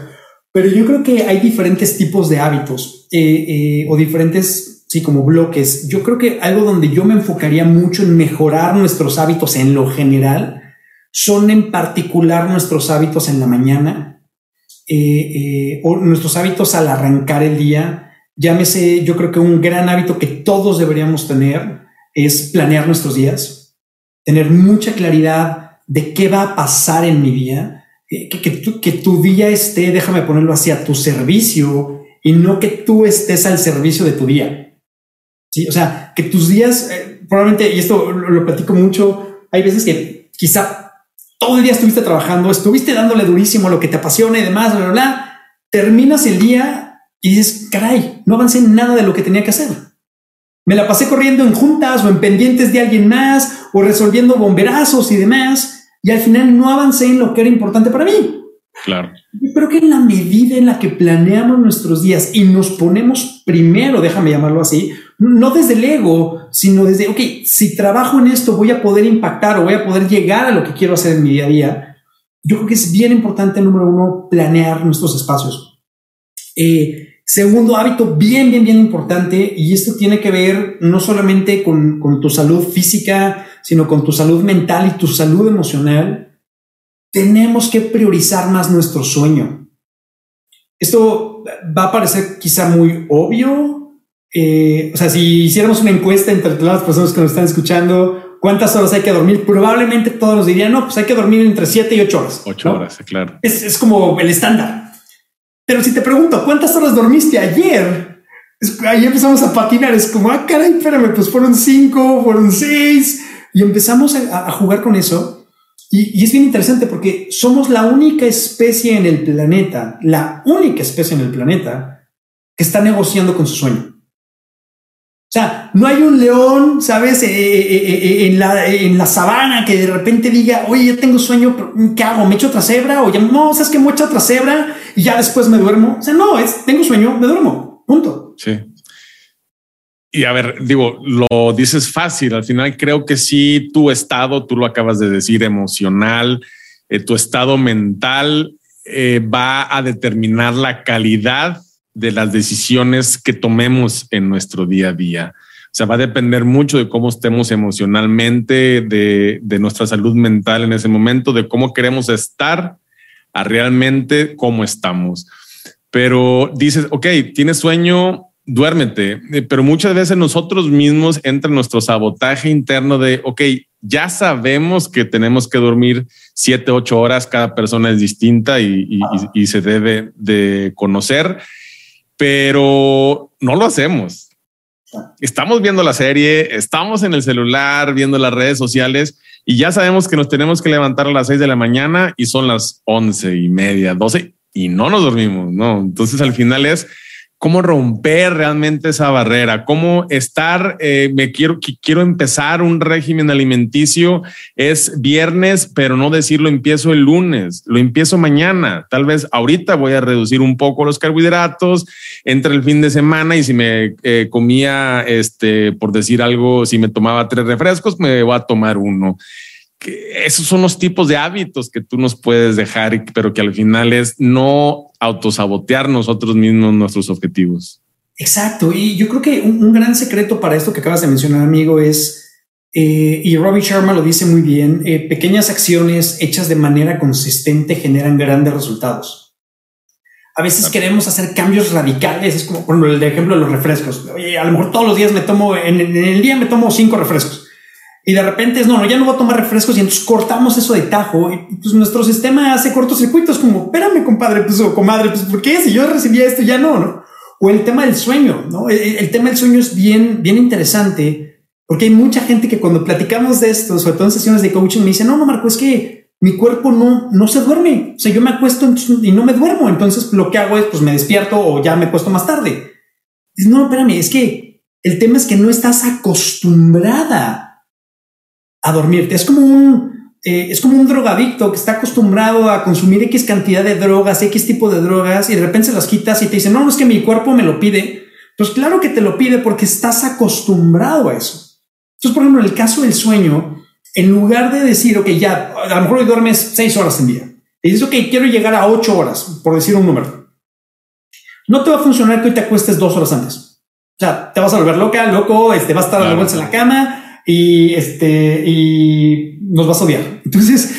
Speaker 2: pero yo creo que hay diferentes tipos de hábitos eh, eh, o diferentes, sí, como bloques. Yo creo que algo donde yo me enfocaría mucho en mejorar nuestros hábitos en lo general son en particular nuestros hábitos en la mañana eh, o nuestros hábitos al arrancar el día Llámese, yo creo que un gran hábito que todos deberíamos tener es planear nuestros días, tener mucha claridad de qué va a pasar en mi día, que, que, tu, día esté, déjame ponerlo así, a tu servicio y no que tú estés al servicio de tu día. Sí, o sea, que tus días, eh, probablemente, y esto lo, platico mucho, hay veces que quizá todo el día estuviste trabajando, estuviste dándole durísimo lo que te apasiona y demás, bla, bla, bla, terminas el día y dices, caray, no avancé en nada de lo que tenía que hacer. Me la pasé corriendo en juntas o en pendientes de alguien más o resolviendo bomberazos y demás. Y al final no avancé en lo que era importante para mí.
Speaker 1: Claro.
Speaker 2: Pero que en la medida en la que planeamos nuestros días y nos ponemos primero, déjame llamarlo así, no desde el ego, sino desde, ok, si trabajo en esto voy a poder impactar o voy a poder llegar a lo que quiero hacer en mi día a día. Yo creo que es bien importante, número uno, planear nuestros espacios. Eh, Segundo hábito bien, bien, bien importante, y esto tiene que ver no solamente con, tu salud física, sino con tu salud mental y tu salud emocional, tenemos que priorizar más nuestro sueño. Esto va a parecer quizá muy obvio. Eh, o sea, si hiciéramos una encuesta entre todas las personas que nos están escuchando, ¿cuántas horas hay que dormir? Probablemente todos nos dirían, no, pues hay que dormir entre 7 y 8 horas.
Speaker 1: 8 horas, claro.
Speaker 2: Es, es como el estándar. Pero si te pregunto, ¿cuántas horas dormiste ayer? ahí empezamos a patinar. Es como, ah, caray, espérame, pues fueron cinco, fueron seis. Y empezamos a, jugar con eso. Y, y, es bien interesante porque somos la única especie en el planeta, la única especie en el planeta que está negociando con su sueño. O sea, no hay un león, ¿sabes? Eh, eh, eh, en, la, en la sabana que de repente diga, oye, ya tengo sueño, ¿qué hago? ¿Me echo otra cebra? O ya, no, ¿sabes que Me echo otra cebra y ya después me duermo. O sea, no, es, tengo sueño, me duermo. Punto.
Speaker 1: Sí. Y a ver, digo, lo dices fácil. Al final creo que sí, tu estado, tú lo acabas de decir, emocional, tu estado mental va a determinar la calidad de las decisiones que tomemos en nuestro día a día. O sea, va a depender mucho de cómo estemos emocionalmente, de, de nuestra salud mental en ese momento, de cómo queremos estar a realmente cómo estamos. Pero dices, ok, tienes sueño, duérmete, eh, pero muchas veces nosotros mismos entra nuestro sabotaje interno de, ok, ya sabemos que tenemos que dormir siete, ocho horas, cada persona es distinta y, y, y se debe de conocer pero no lo hacemos. Estamos viendo la serie, estamos en el celular, viendo las redes sociales y ya sabemos que nos tenemos que levantar a las seis de la mañana y son las once y media, doce y no nos dormimos, ¿no? Entonces al final es cómo romper realmente esa barrera, cómo estar, eh, me quiero, quiero empezar un régimen alimenticio, es viernes, pero no decirlo empiezo el lunes, lo empiezo mañana, tal vez ahorita voy a reducir un poco los carbohidratos entre el fin de semana y si me eh, comía, este, por decir algo, si me tomaba tres refrescos, me voy a tomar uno que esos son los tipos de hábitos que tú nos puedes dejar, pero que al final es no autosabotear nosotros mismos nuestros objetivos.
Speaker 2: Exacto. Y yo creo que un, gran secreto para esto que acabas de mencionar, amigo, es, eh, y Robbie Sharma lo dice muy bien, eh, pequeñas acciones hechas de manera consistente generan grandes resultados. A veces queremos hacer cambios radicales, es como por el ejemplo de los refrescos. Oye, a lo mejor todos los días me tomo, en el día me tomo cinco refrescos y de repente es, no, no, ya no voy a tomar refrescos y entonces cortamos eso de tajo y pues nuestro sistema hace cortocircuitos como, espérame, compadre, pues o comadre, pues ¿por qué? Si yo recibía esto ya no, ¿no? O el tema del sueño, ¿no? El, tema del sueño es bien, bien interesante porque hay mucha gente que cuando platicamos de esto, sobre todo en sesiones de coaching, me dice, no, no, Marco, es que mi cuerpo no, no se duerme. O sea, yo me acuesto y no me duermo. Entonces lo que hago es, pues me despierto o ya me acuesto más tarde. Dice, no, espérame, es que el tema es que no estás acostumbrada a dormirte. Es como un, eh, es como un drogadicto que está acostumbrado a consumir X cantidad de drogas, X tipo de drogas, y de repente se las quitas y te dice, no, no es que mi cuerpo me lo pide. Pues claro que te lo pide porque estás acostumbrado a eso. Entonces, por ejemplo, en el caso del sueño, en lugar de decir, ok, ya, a lo mejor hoy duermes seis horas en día, y dices, ok, quiero llegar a ocho horas, por decir un número. No te va a funcionar que hoy te acuestes dos horas antes. O sea, te vas a volver loca, loco, este, vas a estar claro. en la cama, y este, y nos vas a odiar. Entonces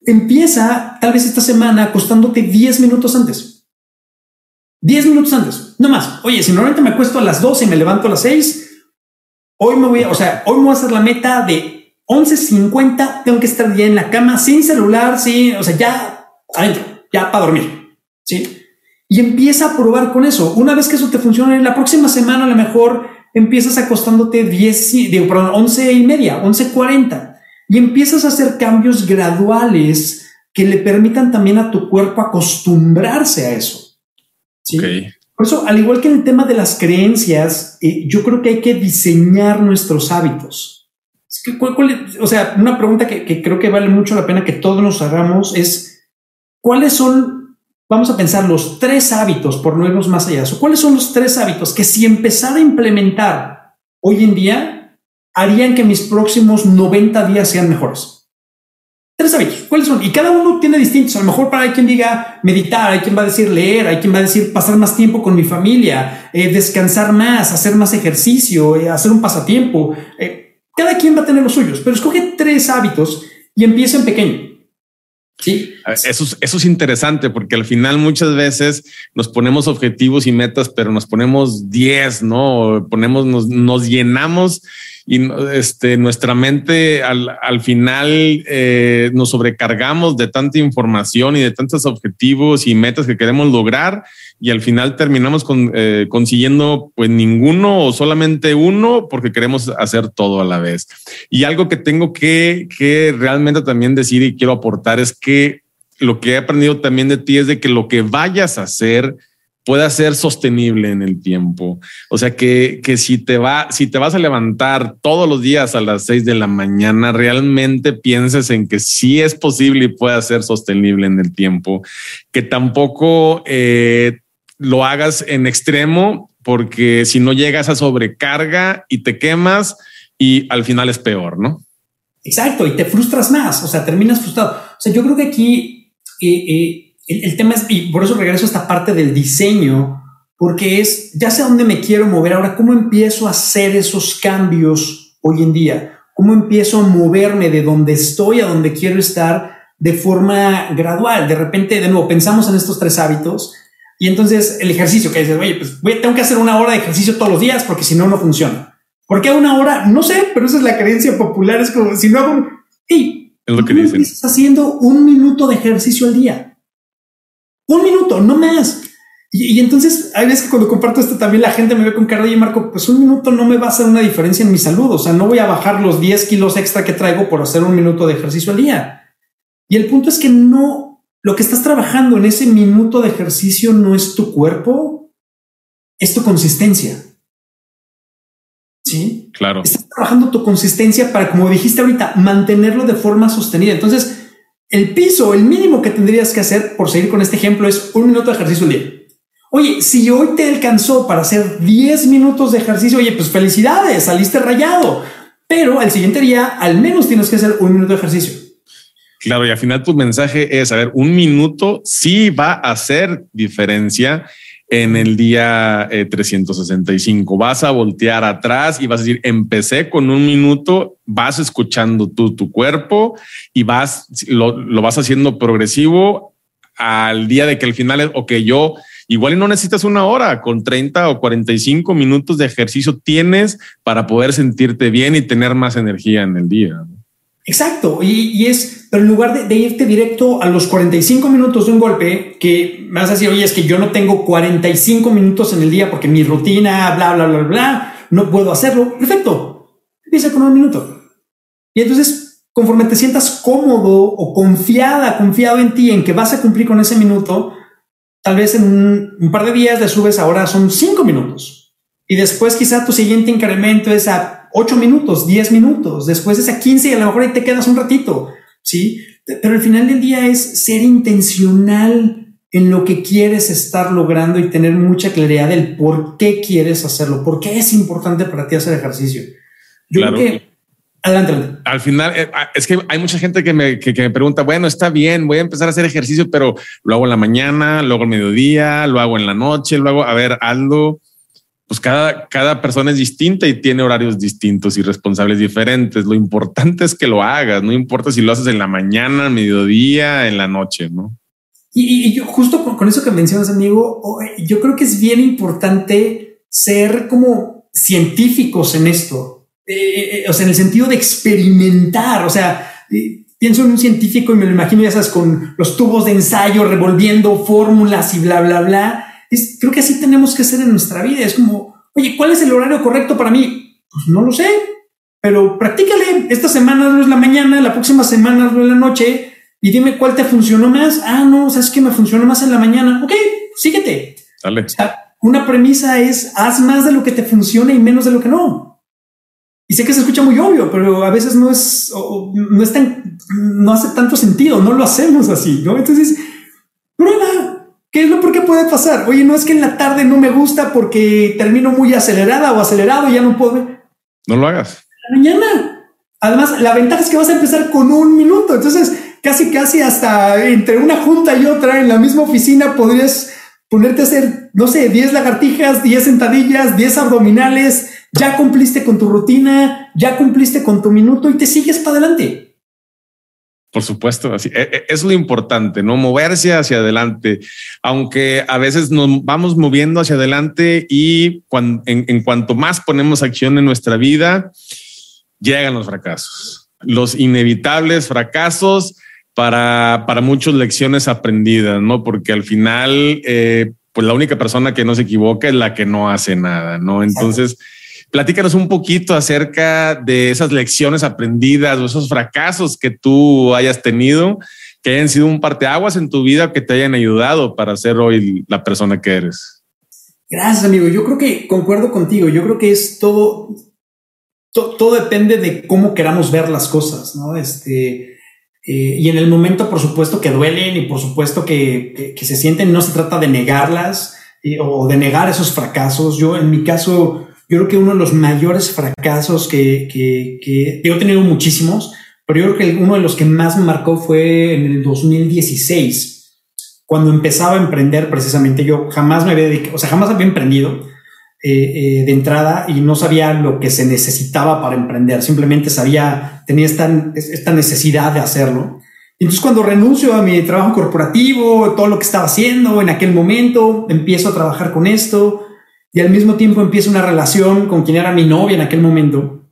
Speaker 2: empieza tal vez esta semana acostándote 10 minutos antes. 10 minutos antes, no más. Oye, si normalmente me acuesto a las 12 y me levanto a las 6, hoy me voy o sea, hoy me voy a hacer la meta de 11.50, tengo que estar ya en la cama sin celular, sí, o sea, ya adentro, ya para dormir, sí. Y empieza a probar con eso. Una vez que eso te funcione, la próxima semana a lo mejor empiezas acostándote 10, digo, perdón, 11 y media, 11.40 y empiezas a hacer cambios graduales que le permitan también a tu cuerpo acostumbrarse a eso. ¿sí? Por eso, al igual que en el tema de las creencias, eh, yo creo que hay que diseñar nuestros hábitos. que, o sea, una pregunta que, que creo que vale mucho la pena que todos nos hagamos es, ¿cuáles son vamos a pensar los tres hábitos, por no irnos más allá. ¿Cuáles son los tres hábitos que si empezara a implementar hoy en día, harían que mis próximos 90 días sean mejores? Tres hábitos. ¿Cuáles son? Y cada uno tiene distintos. A lo mejor para hay quien diga meditar, hay quien va a decir leer, hay quien va a decir pasar más tiempo con mi familia, eh, descansar más, hacer más ejercicio, eh, hacer un pasatiempo. Eh, cada quien va a tener los suyos, pero escoge tres hábitos y empieza en pequeño.
Speaker 1: Sí. Eso, eso es interesante porque al final muchas veces nos ponemos objetivos y metas, pero nos ponemos 10, ¿no? Ponemos, nos, nos llenamos y este, nuestra mente al, al final eh, nos sobrecargamos de tanta información y de tantos objetivos y metas que queremos lograr y al final terminamos eh, consiguiendo pues ninguno o solamente uno porque queremos hacer todo a la vez. Y algo que tengo que, que realmente también decir y quiero aportar es que lo que he aprendido también de ti es de que lo que vayas a hacer pueda ser sostenible en el tiempo. O sea, que, que si, te va, si te vas a levantar todos los días a las seis de la mañana, realmente pienses en que sí es posible y pueda ser sostenible en el tiempo, que tampoco eh, lo hagas en extremo, porque si no llegas a sobrecarga y te quemas y al final es peor, ¿no?
Speaker 2: Exacto, y te frustras más, o sea, terminas frustrado. O sea, yo creo que aquí... Eh, eh, el, tema es, y por eso regreso a esta parte del diseño, porque es, ya sé a dónde me quiero mover ahora, cómo empiezo a hacer esos cambios hoy en día, cómo empiezo a moverme de donde estoy a donde quiero estar de forma gradual. De repente, de nuevo, pensamos en estos tres hábitos y entonces el ejercicio que dices, oye, pues tengo que hacer una hora de ejercicio todos los días porque si no, no funciona. ¿Por qué una hora? No sé, pero esa es la creencia popular. Es como si no hago hey,
Speaker 1: es lo que dicen.
Speaker 2: Estás haciendo un minuto de ejercicio al día un minuto, no más. Y, entonces hay veces que cuando comparto esto también la gente me ve con cara de Marco, pues un minuto no me va a hacer una diferencia en mi salud. O sea, no voy a bajar los 10 kilos extra que traigo por hacer un minuto de ejercicio al día. Y el punto es que no, lo que estás trabajando en ese minuto de ejercicio no es tu cuerpo, es tu consistencia. Sí,
Speaker 1: claro.
Speaker 2: Estás trabajando tu consistencia para, como dijiste ahorita, mantenerlo de forma sostenida. Entonces, el piso, el mínimo que tendrías que hacer, por seguir con este ejemplo, es un minuto de ejercicio al día. Oye, si hoy te alcanzó para hacer 10 minutos de ejercicio, oye, pues felicidades, saliste rayado. Pero al siguiente día, al menos tienes que hacer un minuto de ejercicio.
Speaker 1: Claro, y al final tu mensaje es, a ver, un minuto sí va a hacer diferencia en el día 365. Eh, vas a voltear atrás y vas a decir, empecé con un minuto, vas escuchando tú tu cuerpo y vas, lo, lo vas haciendo progresivo al día de que al final es, ok, yo igual no necesitas una hora, con 30 o 45 minutos de ejercicio tienes para poder sentirte bien y tener más energía en el día.
Speaker 2: Exacto, y, es, pero en lugar de, irte directo a los 45 minutos de un golpe, que me vas a decir, oye, es que yo no tengo 45 minutos en el día porque mi rutina, bla, bla, bla, bla, no puedo hacerlo. Perfecto, empieza con un minuto. Y entonces, conforme te sientas cómodo o confiada, confiado en ti, en que vas a cumplir con ese minuto, tal vez en un, par de días le subes ahora son 5 minutos. Y después quizá tu siguiente incremento es a 8 minutos, 10 minutos, después es a 15 y a lo mejor ahí te quedas un ratito, ¿sí? Pero al final del día es ser intencional en lo que quieres estar logrando y tener mucha claridad del por qué quieres hacerlo, por qué es importante para ti hacer ejercicio. Yo creo que Adelante, adelante.
Speaker 1: Al final, eh, ah, es que hay mucha gente que me, que, que me, pregunta, bueno, está bien, voy a empezar a hacer ejercicio, pero lo hago en la mañana, luego al mediodía, lo hago en la noche, lo hago, a ver, Aldo, pues cada, cada persona es distinta y tiene horarios distintos y responsables diferentes. Lo importante es que lo hagas, no importa si lo haces en la mañana, mediodía, en la noche, ¿no?
Speaker 2: Y, yo justo con, eso que mencionas, amigo, yo creo que es bien importante ser como científicos en esto, eh, eh, eh, o sea, en el sentido de experimentar, o sea, pienso en un científico y me lo imagino, ya sabes, con los tubos de ensayo revolviendo fórmulas y bla, bla, bla creo que así tenemos que hacer en nuestra vida. Es como, oye, ¿cuál es el horario correcto para mí? Pues no lo sé, pero practícale. Esta semana no es la mañana, la próxima semana no es la noche y dime cuál te funcionó más. Ah, no, sabes que me funcionó más en la mañana. Ok, síguete.
Speaker 1: Dale.
Speaker 2: una premisa es haz más de lo que te funciona y menos de lo que no. Y sé que se escucha muy obvio, pero a veces no es, no es tan, no hace tanto sentido, no lo hacemos así, ¿no? Entonces, prueba, ¿Qué es lo por qué puede pasar? Oye, no es que en la tarde no me gusta porque termino muy acelerada o acelerado y ya no puedo.
Speaker 1: No lo hagas.
Speaker 2: La mañana. Además, la ventaja es que vas a empezar con un minuto. Entonces, casi, casi hasta entre una junta y otra en la misma oficina podrías ponerte a hacer, no sé, 10 lagartijas, 10 sentadillas, 10 abdominales. Ya cumpliste con tu rutina, ya cumpliste con tu minuto y te sigues para adelante.
Speaker 1: Por supuesto, así e, e, es lo importante, no moverse hacia adelante, aunque a veces nos vamos moviendo hacia adelante y en, cuanto más ponemos acción en nuestra vida, llegan los fracasos, los inevitables fracasos para, para muchas lecciones aprendidas, no? Porque al final, eh, pues la única persona que no se equivoca es la que no hace nada, no? Entonces, Platícanos un poquito acerca de esas lecciones aprendidas o esos fracasos que tú hayas tenido que hayan sido un parteaguas en tu vida que te hayan ayudado para ser hoy la persona que eres.
Speaker 2: Gracias, amigo. Yo creo que concuerdo contigo. Yo creo que es todo, todo depende de cómo queramos ver las cosas, ¿no? Este, eh, y en el momento, por supuesto, que duelen y por supuesto que, que, se sienten, no se trata de negarlas o de negar esos fracasos. Yo, en mi caso, yo creo que uno de los mayores fracasos que, que, que he tenido muchísimos, pero yo creo que uno de los que más me marcó fue en el 2016, cuando empezaba a emprender precisamente. Yo jamás me había dedicado, o sea, jamás había emprendido eh, eh, de entrada y no sabía lo que se necesitaba para emprender. Simplemente sabía, tenía esta, esta necesidad de hacerlo. Entonces cuando renuncio a mi trabajo corporativo, todo lo que estaba haciendo en aquel momento, empiezo a trabajar con esto y al mismo tiempo empiezo una relación con quien era mi novia en aquel momento.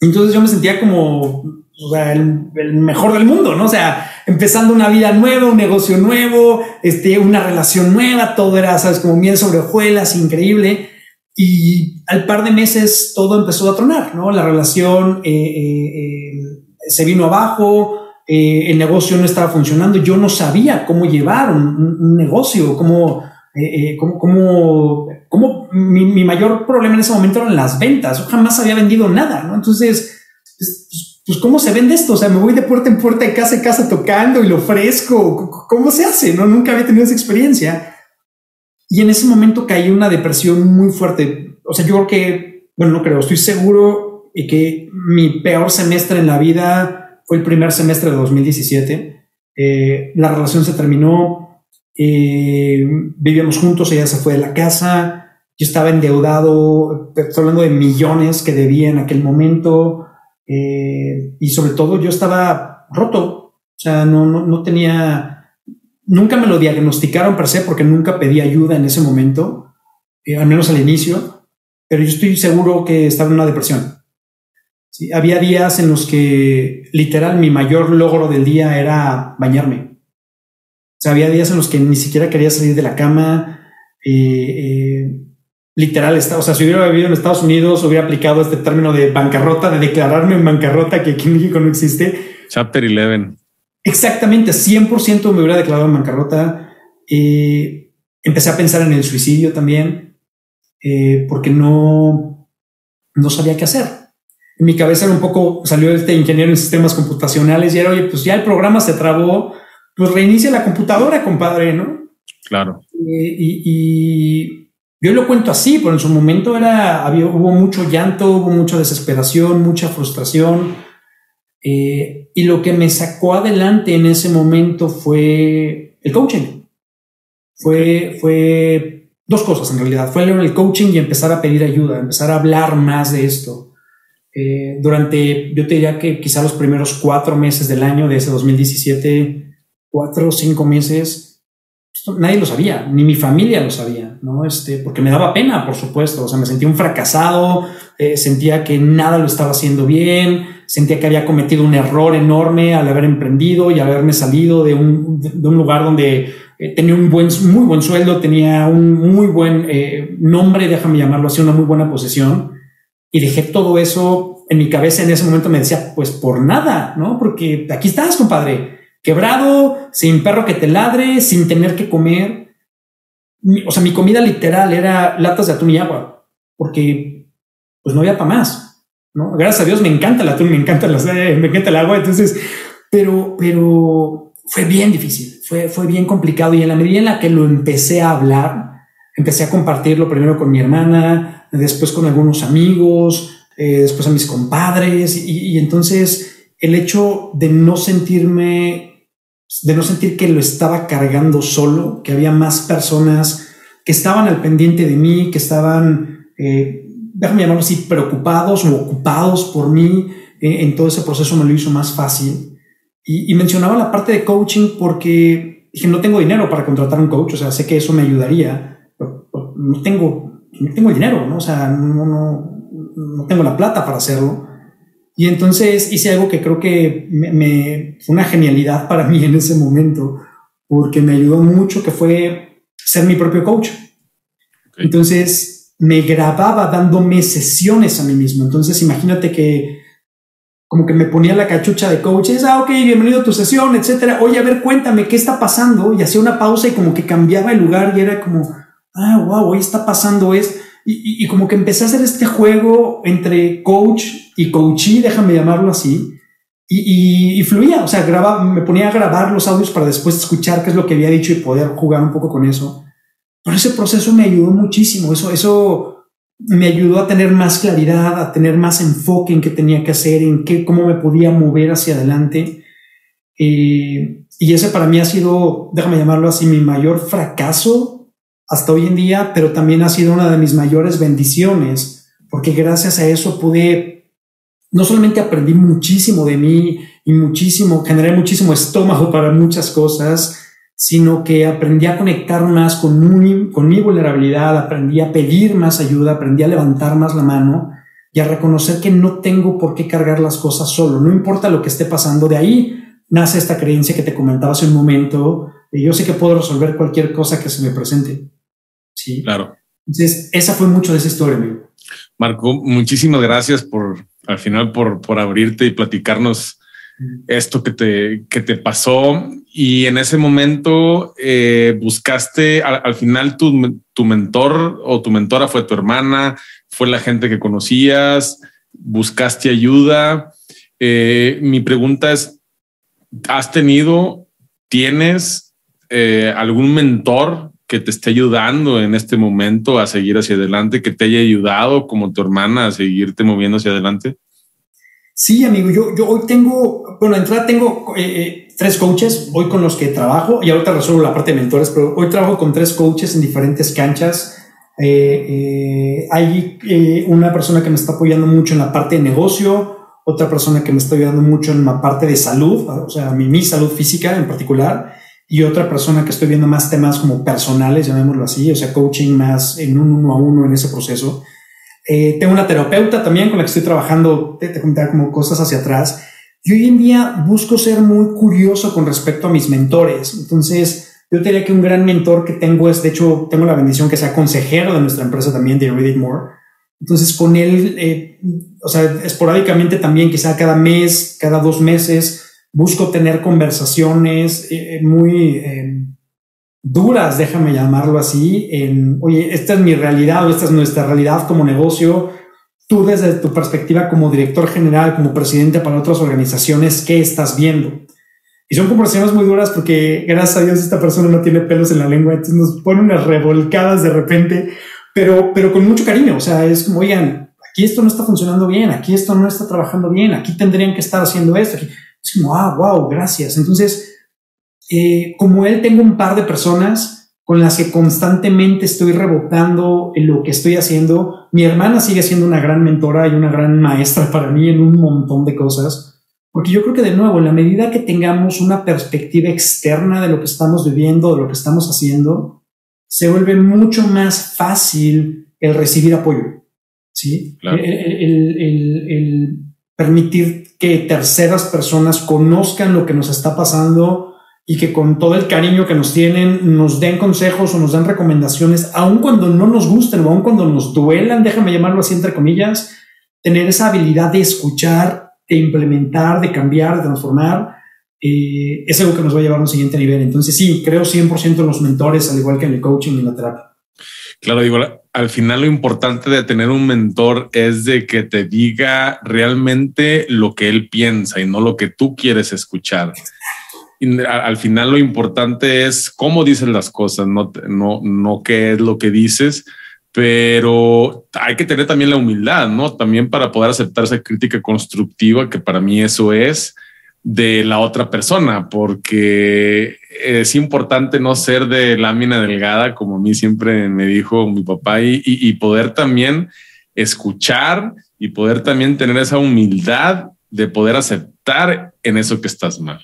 Speaker 2: Entonces yo me sentía como o sea, el, mejor del mundo, ¿no? O sea, empezando una vida nueva, un negocio nuevo, este, una relación nueva, todo era, sabes, como miel sobre hojuelas, increíble. Y al par de meses todo empezó a tronar, ¿no? La relación eh, eh, eh, se vino abajo, el negocio no estaba funcionando, yo no sabía cómo llevar un, negocio, cómo, cómo, cómo, mi, mi, mayor problema en ese momento eran las ventas, yo jamás había vendido nada, ¿no? Entonces, pues, pues ¿cómo se vende esto? O sea, me voy de puerta en puerta, de casa en casa tocando y lo ofrezco. ¿Cómo se hace? No, nunca había tenido esa experiencia. Y en ese momento caí una depresión muy fuerte. O sea, yo creo que, bueno, no creo, estoy seguro de que mi peor semestre en la vida fue el primer semestre de 2017. Eh, la relación se terminó, eh, vivíamos juntos, ella se fue de la casa, yo estaba endeudado, estoy hablando de millones que debía en aquel momento. Eh, y sobre todo yo estaba roto, o sea, no, no, no, tenía, nunca me lo diagnosticaron per se porque nunca pedí ayuda en ese momento, eh, al menos al inicio, pero yo estoy seguro que estaba en una depresión. ¿Sí? Había días en los que literal mi mayor logro del día era bañarme. O sea, había días en los que ni siquiera quería salir de la cama. Eh, literal, está, o sea, si hubiera vivido en Estados Unidos, hubiera aplicado este término de bancarrota, de declararme en bancarrota, que aquí en México no existe.
Speaker 1: Chapter 11.
Speaker 2: Exactamente, 100% me hubiera declarado en bancarrota. Eh, empecé a pensar en el suicidio también, eh, porque no, no sabía qué hacer. En mi cabeza era un poco, salió este ingeniero en sistemas computacionales y era, oye, pues ya el programa se trabó, pues reinicia la computadora, compadre, ¿no?
Speaker 1: Claro.
Speaker 2: Eh, y yo lo cuento así, pero en su momento era, había, hubo mucho llanto, hubo mucha desesperación, mucha frustración. Eh, y lo que me sacó adelante en ese momento fue el coaching. Fue, fue dos cosas en realidad. Fue el coaching y empezar a pedir ayuda, empezar a hablar más de esto. Eh, durante, yo te diría que quizá los primeros cuatro meses del año de ese 2017, cuatro o cinco meses, nadie lo sabía, ni mi familia lo sabía, ¿no? Este, porque me daba pena, por supuesto, o sea, me sentía un fracasado, eh, sentía que nada lo estaba haciendo bien, sentía que había cometido un error enorme al haber emprendido y haberme salido de un, de un lugar donde eh, tenía un buen, muy buen sueldo, tenía un muy buen eh, nombre, déjame llamarlo así, una muy buena posesión, y dejé todo eso en mi cabeza en ese momento me decía, pues por nada, ¿no? Porque aquí estás, compadre quebrado, sin perro que te ladre, sin tener que comer. O sea, mi comida literal era latas de atún y agua, porque pues no había para más. ¿no? Gracias a Dios me encanta el atún, me encanta, eh, me encanta el agua, entonces, pero, pero fue bien difícil, fue, fue bien complicado y en la medida en la que lo empecé a hablar, empecé a compartirlo primero con mi hermana, después con algunos amigos, eh, después a mis compadres y entonces el hecho de no sentirme de no sentir que lo estaba cargando solo, que había más personas que estaban al pendiente de mí, que estaban, eh, déjame llamarlo así, preocupados o ocupados por mí. Eh, en todo ese proceso me lo hizo más fácil. Y, mencionaba la parte de coaching porque dije, no tengo dinero para contratar un coach, o sea, sé que eso me ayudaría, pero, no tengo, no tengo dinero, ¿no? O sea, no, no, no tengo la plata para hacerlo. Y entonces hice algo que creo que me, fue una genialidad para mí en ese momento, porque me ayudó mucho, que fue ser mi propio coach. Entonces me grababa dándome sesiones a mí mismo. Entonces imagínate que como que me ponía la cachucha de coaches, ah, ok, bienvenido a tu sesión, etcétera. Oye, a ver, cuéntame qué está pasando. Y hacía una pausa y como que cambiaba el lugar y era como, ah, wow, hoy está pasando es. Y, como que empecé a hacer este juego entre coach y coachee, déjame llamarlo así. Y, y, fluía, o sea, graba, me ponía a grabar los audios para después escuchar qué es lo que había dicho y poder jugar un poco con eso. Pero ese proceso me ayudó muchísimo. Eso, eso me ayudó a tener más claridad, a tener más enfoque en qué tenía que hacer, en qué, cómo me podía mover hacia adelante. Eh, y ese para mí ha sido, déjame llamarlo así, mi mayor fracaso hasta hoy en día, pero también ha sido una de mis mayores bendiciones, porque gracias a eso pude, no solamente aprendí muchísimo de mí y muchísimo, generé muchísimo estómago para muchas cosas, sino que aprendí a conectar más con mi, con mi vulnerabilidad, aprendí a pedir más ayuda, aprendí a levantar más la mano y a reconocer que no tengo por qué cargar las cosas solo, no importa lo que esté pasando. De ahí nace esta creencia que te comentaba hace un momento, de yo sé que puedo resolver cualquier cosa que se me presente. Sí.
Speaker 1: Claro.
Speaker 2: Entonces, esa fue mucho de esa historia, amigo.
Speaker 1: Marco, muchísimas gracias por, al final, por, por abrirte y platicarnos esto que te, que te pasó y en ese momento eh, buscaste, al, final tu, tu, mentor o tu mentora fue tu hermana, fue la gente que conocías, buscaste ayuda. Eh, mi pregunta es, ¿has tenido, tienes eh, algún mentor que te esté ayudando en este momento a seguir hacia adelante, que te haya ayudado como tu hermana a seguirte moviendo hacia adelante?
Speaker 2: Sí, amigo, yo, yo hoy tengo, bueno, en entrada tengo eh, eh, tres coaches, hoy con los que trabajo, y ahorita resuelvo la parte de mentores, pero hoy trabajo con tres coaches en diferentes canchas. Eh, hay una persona que me está apoyando mucho en la parte de negocio, otra persona que me está ayudando mucho en la parte de salud, o sea, mi, mi salud física en particular, y otra persona que estoy viendo más temas como personales, llamémoslo así, o sea, coaching más en un uno a uno en ese proceso. Eh, tengo una terapeuta también con la que estoy trabajando, te, te como cosas hacia atrás. Y hoy en día busco ser muy curioso con respecto a mis mentores. Entonces, yo diría que un gran mentor que tengo es, de hecho, tengo la bendición que sea consejero de nuestra empresa también, de Read It More. Entonces, con él, eh, o sea, esporádicamente también, quizá cada mes, cada dos meses, busco tener conversaciones eh, muy duras, déjame llamarlo así, oye, esta es mi realidad o esta es nuestra realidad como negocio. Tú desde tu perspectiva como director general, como presidente para otras organizaciones, ¿qué estás viendo? Y son conversaciones muy duras porque gracias a Dios esta persona no tiene pelos en la lengua, entonces nos pone unas revolcadas de repente, pero, pero con mucho cariño. O sea, es como, oigan, aquí esto no está funcionando bien, aquí esto no está trabajando bien, aquí tendrían que estar haciendo esto. Es como, ah, wow, gracias. Entonces, eh, como él, tengo un par de personas con las que constantemente estoy rebotando en lo que estoy haciendo. Mi hermana sigue siendo una gran mentora y una gran maestra para mí en un montón de cosas. Porque yo creo que de nuevo, en la medida que tengamos una perspectiva externa de lo que estamos viviendo, de lo que estamos haciendo, se vuelve mucho más fácil el recibir apoyo. ¿sí? el, permitir que terceras personas conozcan lo que nos está pasando, y que con todo el cariño que nos tienen nos den consejos o nos den recomendaciones, aun cuando no nos gusten o aun cuando nos duelan, déjame llamarlo así entre comillas, tener esa habilidad de escuchar, de implementar, de cambiar, de transformar, eh, es algo que nos va a llevar a un siguiente nivel. Entonces sí, creo 100% en los mentores, al igual que en el coaching y la terapia.
Speaker 1: Claro, digo, al final lo importante de tener un mentor es de que te diga realmente lo que él piensa y no lo que tú quieres escuchar al final lo importante es cómo dices las cosas, no, no, no qué es lo que dices, pero hay que tener también la humildad, ¿no? También para poder aceptar esa crítica constructiva, que para mí eso es de la otra persona, porque es importante no ser de lámina delgada, como a mí siempre me dijo mi papá, y, poder también escuchar y poder también tener esa humildad de poder aceptar en eso que estás mal.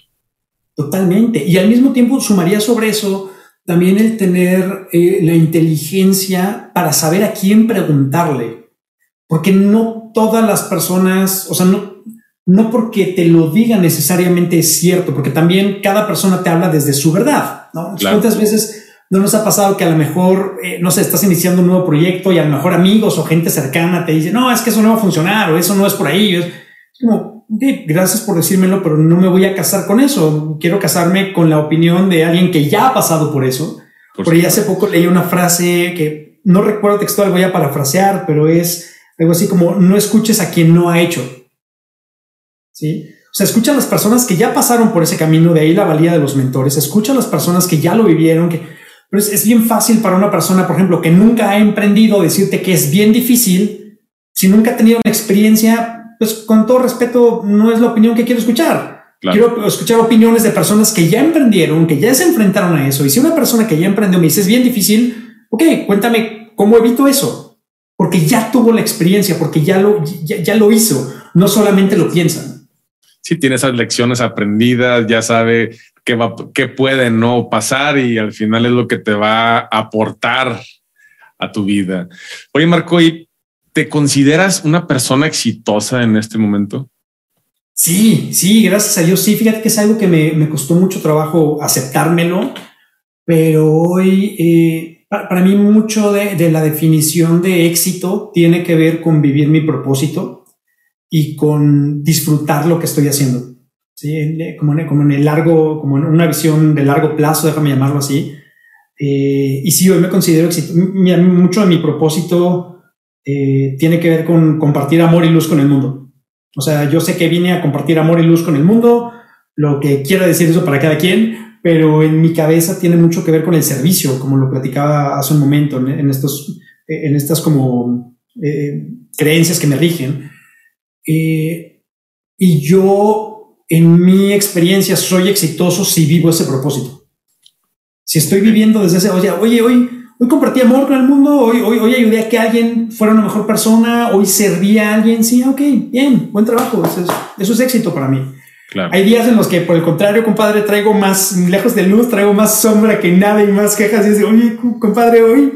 Speaker 2: Totalmente. Y al mismo tiempo sumaría sobre eso también el tener eh, la inteligencia para saber a quién preguntarle. Porque no todas las personas, o sea, no, no porque te lo digan necesariamente es cierto, porque también cada persona te habla desde su verdad. ¿no? ¿Cuántas veces no nos ha pasado que a lo mejor, eh, no sé, estás iniciando un nuevo proyecto y a lo mejor amigos o gente cercana te dicen, no, es que eso no va a funcionar o eso no es por ahí? Es como, gracias por decírmelo, pero no me voy a casar con eso. Quiero casarme con la opinión de alguien que ya ha pasado por eso. Por, ahí hace poco leí una frase que no recuerdo textual, voy a parafrasear, pero es algo así como no escuches a quien no ha hecho. ¿Sí? O sea, escucha a las personas que ya pasaron por ese camino, de ahí la valía de los mentores, escucha a las personas que ya lo vivieron, que pero es, es bien fácil para una persona, por ejemplo, que nunca ha emprendido, decirte que es bien difícil, si nunca ha tenido una experiencia, pues con todo respeto, no es la opinión que quiero escuchar. Quiero escuchar opiniones de personas que ya emprendieron, que ya se enfrentaron a eso. Y si una persona que ya emprendió me dice es bien difícil, ok, cuéntame cómo evito eso. Porque ya tuvo la experiencia, porque ya lo, ya, lo hizo, no solamente lo piensan.
Speaker 1: Sí, tiene esas lecciones aprendidas, ya sabe qué, va, qué puede no pasar y al final es lo que te va a aportar a tu vida. Oye, Marco, ¿y te consideras una persona exitosa en este momento?
Speaker 2: Sí, sí, gracias a Dios. Sí, fíjate que es algo que me, costó mucho trabajo aceptármelo, pero hoy eh, para, mí mucho de, la definición de éxito tiene que ver con vivir mi propósito y con disfrutar lo que estoy haciendo. Sí, como en, como en el largo, como en una visión de largo plazo, déjame llamarlo así. Eh, y sí, hoy me considero éxito. Mucho de mi propósito eh, tiene que ver con compartir amor y luz con el mundo. O sea, yo sé que vine a compartir amor y luz con el mundo, lo que quiera decir eso para cada quien, pero en mi cabeza tiene mucho que ver con el servicio, como lo platicaba hace un momento, en, estos, en estas como eh, creencias que me rigen. Eh, y yo, en mi experiencia, soy exitoso si vivo ese propósito. Si estoy viviendo desde ese, oye, oye, hoy hoy compartí amor con el mundo, hoy, hoy, hoy ayudé a que alguien fuera una mejor persona, hoy serví a alguien, sí, ok, bien, buen trabajo, eso es, éxito para mí. Hay días en los que, por el contrario, compadre, traigo más, lejos de luz, traigo más sombra que nada y más quejas y dice, oye, compadre, hoy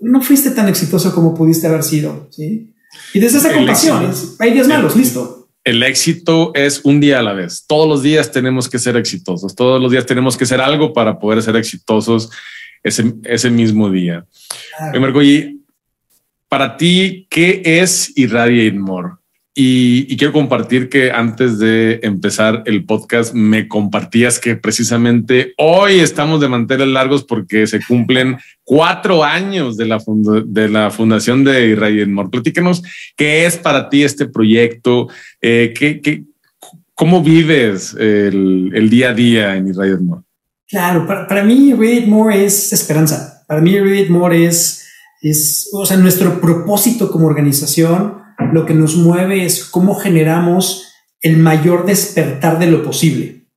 Speaker 2: no fuiste tan exitoso como pudiste haber sido, ¿sí? Y desde esa compasión, hay días malos, listo.
Speaker 1: El éxito es un día a la vez. Todos los días tenemos que ser exitosos. Todos los días tenemos que ser algo para poder ser exitosos ese, ese mismo día. Marco, y para ti, ¿qué es Irradiate More? Y, quiero compartir que antes de empezar el podcast me compartías que precisamente hoy estamos de manteles largos porque se cumplen cuatro años de la, de la fundación de Irradiate More. Platícanos qué es para ti este proyecto, eh, qué, cómo vives el, día a día en Irradiate More.
Speaker 2: Claro, para, para mí Read More es esperanza. Para mí Read More es, es, o sea, nuestro propósito como organización, lo que nos mueve es cómo generamos el mayor despertar de lo posible.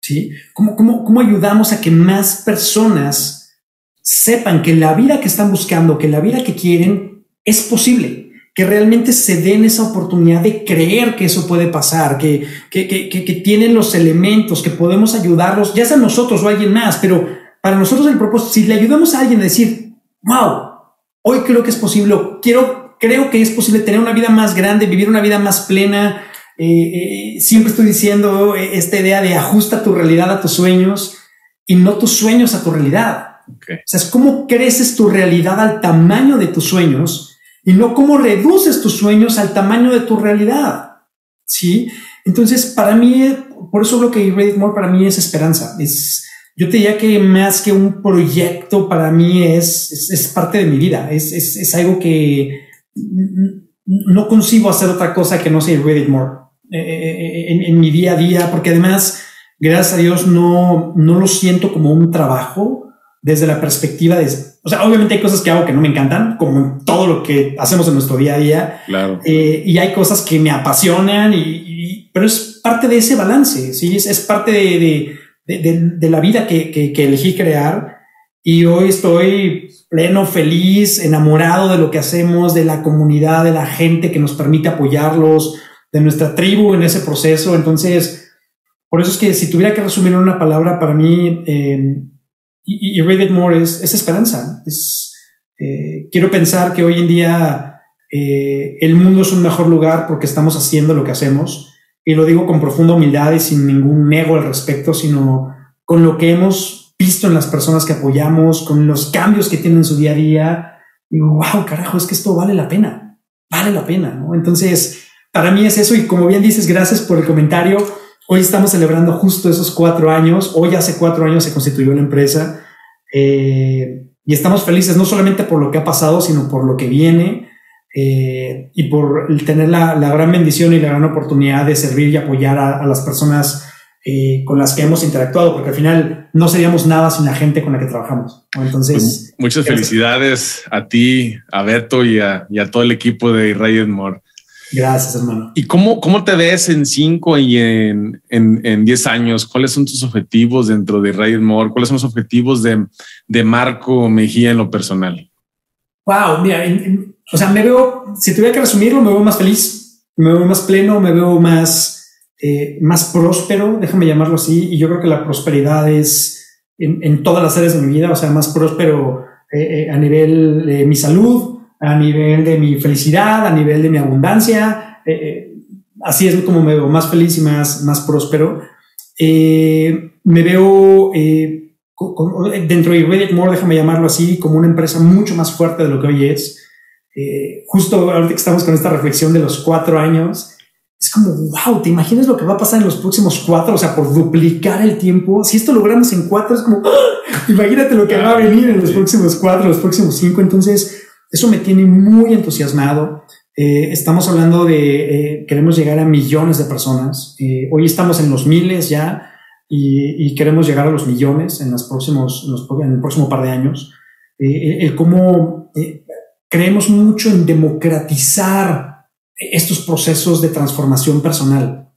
Speaker 2: ¿Sí? ¿Cómo, cómo, cómo ayudamos a que más personas sepan que la vida que están buscando, que la vida que quieren es posible? que realmente se den esa oportunidad de creer que eso puede pasar, que, que, que, que, tienen los elementos, que podemos ayudarlos, ya sea nosotros o alguien más, pero para nosotros el propósito, si le ayudamos a alguien a decir, wow, hoy creo que es posible, quiero, creo que es posible tener una vida más grande, vivir una vida más plena, eh, eh, siempre estoy diciendo eh, esta idea de ajusta tu realidad a tus sueños y no tus sueños a tu realidad. O sea, es cómo creces tu realidad al tamaño de tus sueños y no cómo reduces tus sueños al tamaño de tu realidad. ¿Sí? Entonces, para mí, por eso lo que Reddit More para mí es esperanza. Es, yo te diría que más que un proyecto, para mí es, es, parte de mi vida. Es, es, algo que no consigo hacer otra cosa que no sea Reddit More eh, eh, en, en, mi día a día, porque además, gracias a Dios, no, no lo siento como un trabajo desde la perspectiva de, o sea, obviamente hay cosas que hago que no me encantan, como todo lo que hacemos en nuestro día a día.
Speaker 1: Claro.
Speaker 2: Eh, y hay cosas que me apasionan, y, pero es parte de ese balance, sí, es, es parte de, de, de, de, la vida que, que, que elegí crear. Y hoy estoy pleno, feliz, enamorado de lo que hacemos, de la comunidad, de la gente que nos permite apoyarlos, de nuestra tribu en ese proceso. Entonces, por eso es que si tuviera que resumir en una palabra, para mí, eh, y, Read More es, esperanza. Es, eh, quiero pensar que hoy en día eh, el mundo es un mejor lugar porque estamos haciendo lo que hacemos. Y lo digo con profunda humildad y sin ningún ego al respecto, sino con lo que hemos visto en las personas que apoyamos, con los cambios que tienen en su día a día. Digo, wow, carajo, es que esto vale la pena. Vale la pena, ¿no? Entonces, para mí es eso y como bien dices, gracias por el comentario. Hoy estamos celebrando justo esos cuatro años. Hoy hace cuatro años se constituyó la empresa eh, y estamos felices no solamente por lo que ha pasado, sino por lo que viene eh, y por tener la, gran bendición y la gran oportunidad de servir y apoyar a, las personas eh, con las que hemos interactuado, porque al final no seríamos nada sin la gente con la que trabajamos. Entonces,
Speaker 1: pues, muchas felicidades a ti, a Beto y a, todo el equipo de Ryan More.
Speaker 2: Gracias, hermano.
Speaker 1: ¿Y cómo, cómo te ves en cinco y en, en, diez años? ¿Cuáles son tus objetivos dentro de Ryan More? ¿Cuáles son los objetivos de, de Marco Mejía en lo personal?
Speaker 2: Wow, mira, o sea, me veo, si tuviera que resumirlo, me veo más feliz, me veo más pleno, me veo más, eh, más próspero, déjame llamarlo así, y yo creo que la prosperidad es en, en todas las áreas de mi vida, o sea, más próspero eh, eh, a nivel de mi salud, a nivel de mi felicidad, a nivel de mi abundancia, así es como me veo más feliz y más, más próspero. me veo dentro de Reddit More, déjame llamarlo así, como una empresa mucho más fuerte de lo que hoy es. Eh, justo ahorita que estamos con esta reflexión de los cuatro años, es como, wow, ¿te imaginas lo que va a pasar en los próximos cuatro? O sea, por duplicar el tiempo. Si esto logramos en cuatro, es como, ¡ah! imagínate lo que va a venir en los próximos cuatro, los próximos cinco. Entonces, eso me tiene muy entusiasmado. Eh, estamos hablando de, eh, queremos llegar a millones de personas. hoy estamos en los miles ya y, queremos llegar a los millones en, los próximos, en, el próximo par de años. Eh, el cómo eh, creemos mucho en democratizar estos procesos de transformación personal.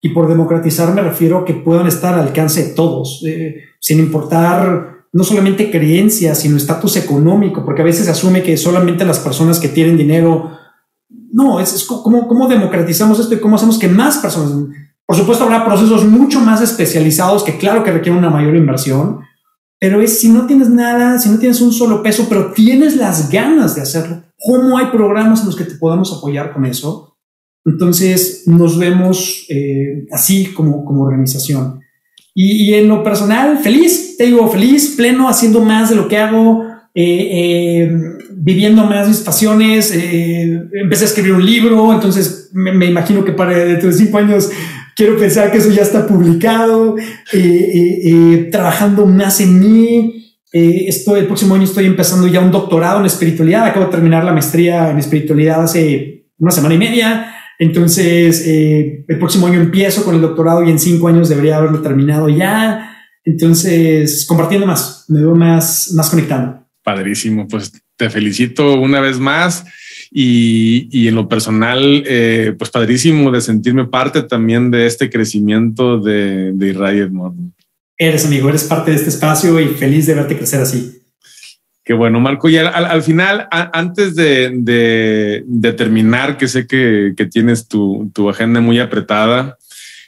Speaker 2: Y por democratizar me refiero a que puedan estar al alcance de todos, eh, sin importar no solamente creencias, sino estatus económico, porque a veces se asume que solamente las personas que tienen dinero... No, es, es como, cómo democratizamos esto y cómo hacemos que más personas por supuesto, habrá procesos mucho más especializados que claro que requieren una mayor inversión, pero es si no tienes nada, si no tienes un solo peso, pero tienes las ganas de hacerlo, ¿cómo hay programas en los que te podamos apoyar con eso? Entonces nos vemos eh, así como, como organización. Y, en lo personal, feliz, te digo, feliz, pleno, haciendo más de lo que hago, eh, eh, viviendo más mis pasiones. empecé a escribir un libro, entonces me, me imagino que para dentro de cinco años quiero pensar que eso ya está publicado, eh, eh, eh, trabajando más en mí. Estoy, el próximo año estoy empezando ya un doctorado en espiritualidad. Acabo de terminar la maestría en espiritualidad hace una semana y media. Entonces, el próximo año empiezo con el doctorado y en cinco años debería haberlo terminado ya. Entonces, compartiendo más, me veo más, más conectado.
Speaker 1: Padrísimo, pues te felicito una vez más y, en lo personal, eh, pues padrísimo de sentirme parte también de este crecimiento de, de Riot
Speaker 2: Eres amigo, eres parte de este espacio y feliz de verte crecer así.
Speaker 1: Qué bueno, Marco. Y al, final, antes de, de, terminar, que sé que, que tienes tu, tu, agenda muy apretada,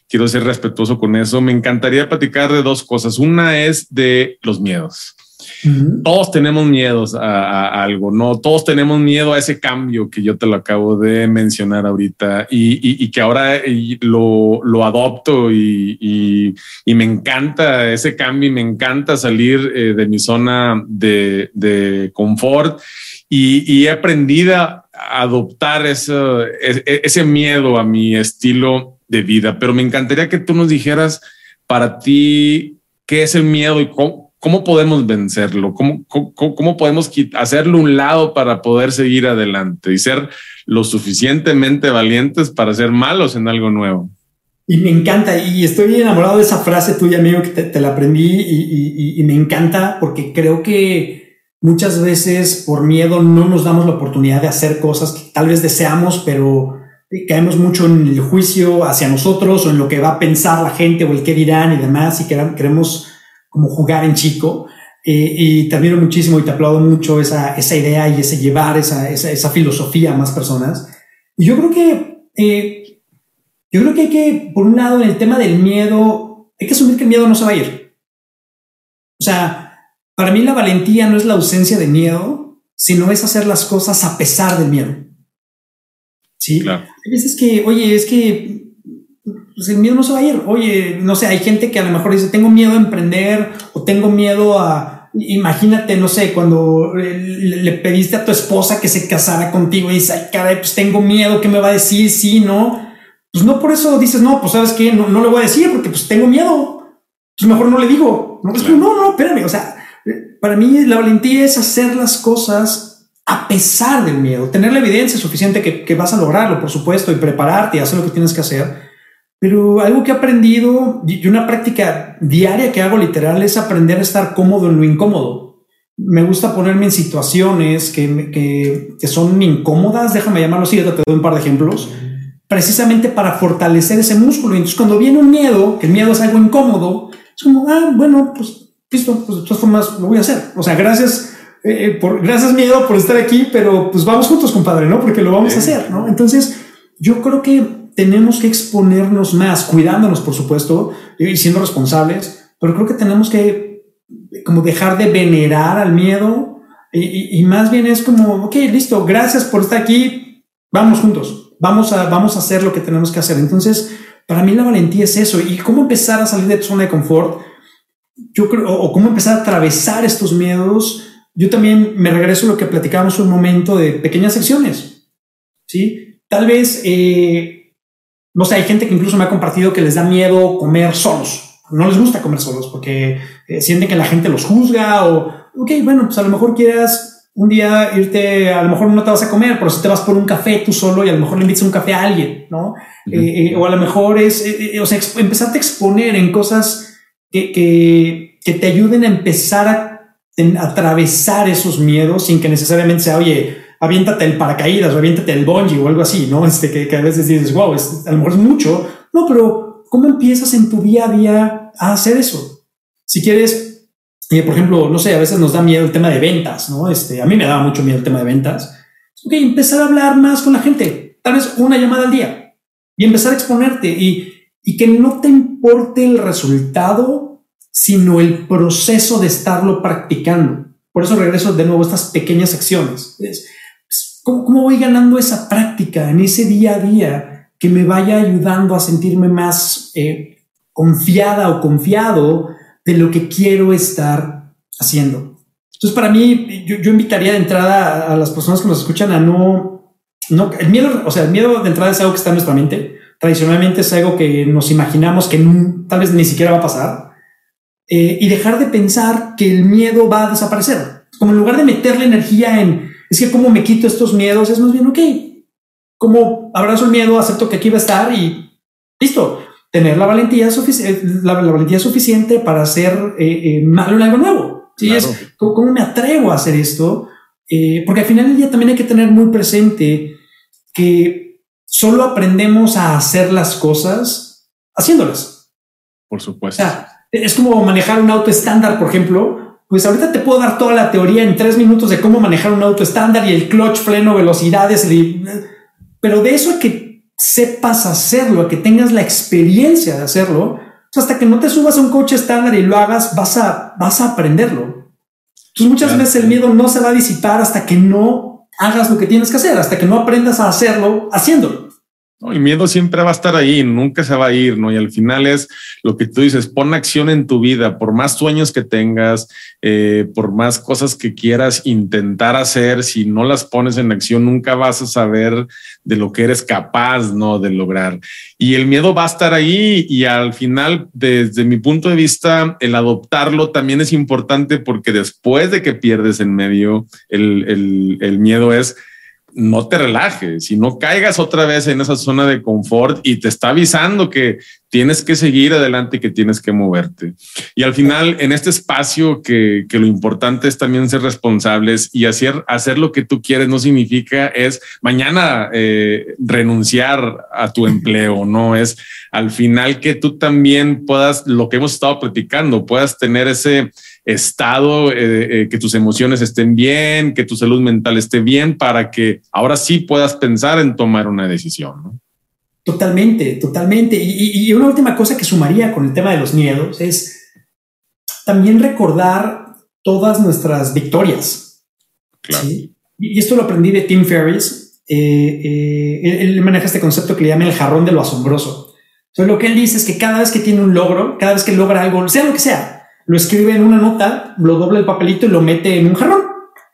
Speaker 1: quiero ser respetuoso con eso. Me encantaría platicar de dos cosas. Una es de los miedos. Todos tenemos miedos a, algo, ¿no? Todos tenemos miedo a ese cambio que yo te lo acabo de mencionar ahorita y, que ahora lo, adopto y, me encanta ese cambio y me encanta salir eh, de mi zona de, confort y, he aprendido a adoptar ese, ese miedo a mi estilo de vida. Pero me encantaría que tú nos dijeras para ti qué es el miedo y cómo, ¿Cómo podemos vencerlo? ¿Cómo, cómo, podemos hacerlo un lado para poder seguir adelante y ser lo suficientemente valientes para ser malos en algo nuevo?
Speaker 2: Y me encanta, y estoy enamorado de esa frase tuya, amigo, que te, la aprendí y, y, me encanta porque creo que muchas veces por miedo no nos damos la oportunidad de hacer cosas que tal vez deseamos, pero caemos mucho en el juicio hacia nosotros o en lo que va a pensar la gente o el qué dirán y demás y queremos como jugar en chico. Eh, y te admiro muchísimo y te aplaudo mucho esa, esa idea y ese llevar esa, esa, esa, filosofía a más personas. Y yo creo que, eh, yo creo que hay que, por un lado, en el tema del miedo, hay que asumir que el miedo no se va a ir. O sea, para mí la valentía no es la ausencia de miedo, sino es hacer las cosas a pesar del miedo. Sí. Claro. Hay veces que, oye, es que pues el miedo no se va a ir. Oye, no sé, hay gente que a lo mejor dice, tengo miedo a emprender o tengo miedo a, imagínate, no sé, cuando le, pediste a tu esposa que se casara contigo y dices, ay, caray, pues tengo miedo, ¿qué me va a decir? Sí, no. Pues no por eso dices, no, pues sabes qué, no, no le voy a decir porque pues tengo miedo. Pues mejor no le digo. No, no, no, espérame. O sea, para mí la valentía es hacer las cosas a pesar del miedo, tener la evidencia suficiente que, que vas a lograrlo, por supuesto, y prepararte y hacer lo que tienes que hacer pero algo que he aprendido y una práctica diaria que hago literal es aprender a estar cómodo en lo incómodo. Me gusta ponerme en situaciones que, que, que son incómodas, déjame llamarlo así, te doy un par de ejemplos, precisamente para fortalecer ese músculo. Entonces cuando viene un miedo, que el miedo es algo incómodo, es como, ah, bueno, pues listo, pues de todas formas lo voy a hacer. O sea, gracias, eh, eh, por, gracias miedo por estar aquí, pero pues vamos juntos, compadre, ¿no? Porque lo vamos a hacer, ¿no? Entonces, yo creo que tenemos que exponernos más, cuidándonos, por supuesto, y siendo responsables, pero creo que tenemos que como dejar de venerar al miedo y, más bien es como, ok, listo, gracias por estar aquí, vamos juntos, vamos a, vamos a hacer lo que tenemos que hacer. Entonces, para mí la valentía es eso y cómo empezar a salir de tu zona de confort, yo creo, o cómo empezar a atravesar estos miedos. Yo también me regreso a lo que platicábamos un momento de pequeñas secciones, ¿sí? Tal vez eh, no sé, hay gente que incluso me ha compartido que les da miedo comer solos. No les gusta comer solos porque eh, sienten que la gente los juzga o, ok, bueno, pues a lo mejor quieras un día irte, a lo mejor no te vas a comer, pero si te vas por un café tú solo y a lo mejor le invitas un café a alguien, ¿no? Eh, eh, o a lo mejor es, o sea, empezarte a exponer en cosas que, que, que te ayuden a empezar a, a atravesar esos miedos sin que necesariamente sea, oye, aviéntate el paracaídas o aviéntate el bungee o algo así, ¿no? Este, que, que a veces dices, wow, es, a lo mejor es mucho. No, pero ¿cómo empiezas en tu día a día a hacer eso? Si quieres, eh, por ejemplo, no sé, a veces nos da miedo el tema de ventas, ¿no? Este, a mí me daba mucho miedo el tema de ventas. Ok, empezar a hablar más con la gente, tal vez una llamada al día y empezar a exponerte y, y que no te importe el resultado, sino el proceso de estarlo practicando. Por eso regreso de nuevo a estas pequeñas acciones. Es, ¿Cómo, voy ganando esa práctica en ese día a día que me vaya ayudando a sentirme más eh, confiada o confiado de lo que quiero estar haciendo? Entonces, para mí, yo, invitaría de entrada a, las personas que nos escuchan a no, no, el miedo, o sea, el miedo de entrada es algo que está en nuestra mente. Tradicionalmente es algo que nos imaginamos que tal vez ni siquiera va a pasar. Eh, y dejar de pensar que el miedo va a desaparecer. Como en lugar de meterle energía en es que como me quito estos miedos, es más bien, ok, como abrazo el miedo, acepto que aquí va a estar y listo. Tener la valentía, suficiente la, valentía suficiente para hacer eh, eh, malo en algo nuevo. ¿sí? Es, ¿cómo, me atrevo a hacer esto? Eh, porque al final del día también hay que tener muy presente que solo aprendemos a hacer las cosas haciéndolas.
Speaker 1: Por supuesto.
Speaker 2: es como manejar un auto estándar, por ejemplo pues ahorita te puedo dar toda la teoría en tres minutos de cómo manejar un auto estándar y el clutch, freno, velocidades, pero de eso a que sepas hacerlo, a que tengas la experiencia de hacerlo, hasta que no te subas a un coche estándar y lo hagas, vas a, vas a aprenderlo. Entonces muchas veces el miedo no se va a disipar hasta que no hagas lo que tienes que hacer, hasta que no aprendas a hacerlo haciéndolo.
Speaker 1: El miedo siempre va a estar ahí, nunca se va a ir, ¿no? Y al final es lo que tú dices, pon acción en tu vida, por más sueños que tengas, eh, por más cosas que quieras intentar hacer, si no las pones en acción, nunca vas a saber de lo que eres capaz, ¿no? De lograr. Y el miedo va a estar ahí y al final, desde mi punto de vista, el adoptarlo también es importante porque después de que pierdes en medio, el, el, el miedo es no te relajes y no caigas otra vez en esa zona de confort y te está avisando que tienes que seguir adelante y que tienes que moverte. Y al final, en este espacio que, lo importante es también ser responsables y hacer, hacer lo que tú quieres no significa es mañana eh, renunciar a tu empleo, no es al final que tú también puedas, lo que hemos estado platicando, puedas tener ese estado, eh, eh, que tus emociones estén bien, que tu salud mental esté bien, para que ahora sí puedas pensar en tomar una decisión.
Speaker 2: Totalmente, totalmente. Y, una última cosa que sumaría con el tema de los miedos es también recordar todas nuestras victorias. Y esto lo aprendí de Tim Ferriss. Eh, él, maneja este concepto que le llama el jarrón de lo asombroso. Entonces, lo que él dice es que cada vez que tiene un logro, cada vez que logra algo, sea lo que sea, lo escribe en una nota, lo dobla el papelito y lo mete en un jarrón.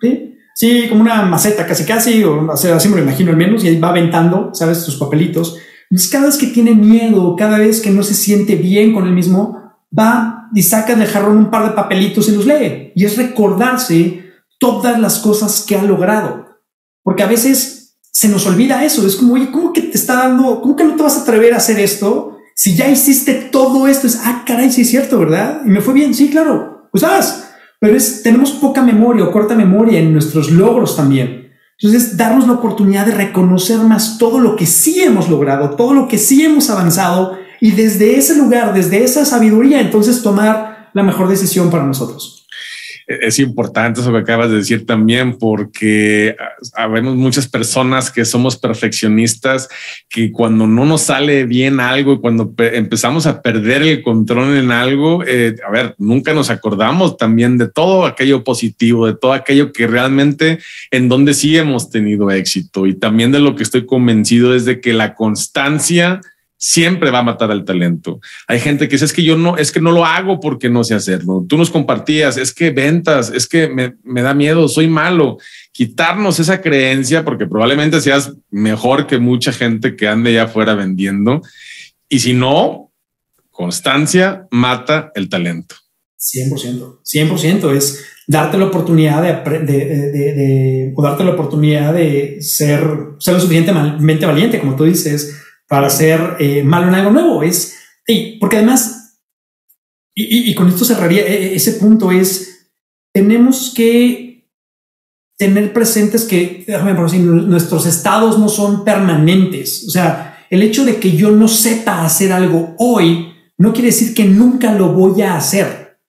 Speaker 2: ¿sí? Sí, como una maceta casi casi, o así me lo imagino al menos, y ahí va aventando, ¿sabes? Sus papelitos. Entonces, cada vez que tiene miedo, cada vez que no se siente bien con él mismo, va y saca del jarrón un par de papelitos y los lee. Y es recordarse todas las cosas que ha logrado. Porque a veces se nos olvida eso. Es como, oye, ¿cómo que te está dando, cómo que no te vas a atrever a hacer esto? Si ya hiciste todo esto, es, ah, caray, sí es cierto, ¿verdad? Y me fue bien, sí, claro, pues haz. Pero es, tenemos poca memoria o corta memoria en nuestros logros también. Entonces, darnos la oportunidad de reconocer más todo lo que sí hemos logrado, todo lo que sí hemos avanzado y desde ese lugar, desde esa sabiduría, entonces tomar la mejor decisión para nosotros
Speaker 1: es importante eso que acabas de decir también, porque habemos muchas personas que somos perfeccionistas, que cuando no nos sale bien algo y cuando empezamos a perder el control en algo, eh, a ver, nunca nos acordamos también de todo aquello positivo, de todo aquello que realmente en donde sí hemos tenido éxito. Y también de lo que estoy convencido es de que la constancia siempre va a matar al talento. Hay gente que dice, es que yo no, es que no lo hago porque no sé hacerlo. Tú nos compartías, es que ventas, es que me, da miedo, soy malo. Quitarnos esa creencia porque probablemente seas mejor que mucha gente que ande ya afuera vendiendo. Y si no, constancia mata el talento.
Speaker 2: 100%, 100% es darte la oportunidad de, de, o darte la oportunidad de ser, ser lo suficientemente valiente, como tú dices, para ser eh, malo en algo nuevo. Es, porque además, y, con esto cerraría, e, e, ese punto es, tenemos que tener presentes que, déjame por decir, nuestros estados no son permanentes. O sea, el hecho de que yo no sepa hacer algo hoy no quiere decir que nunca lo voy a hacer.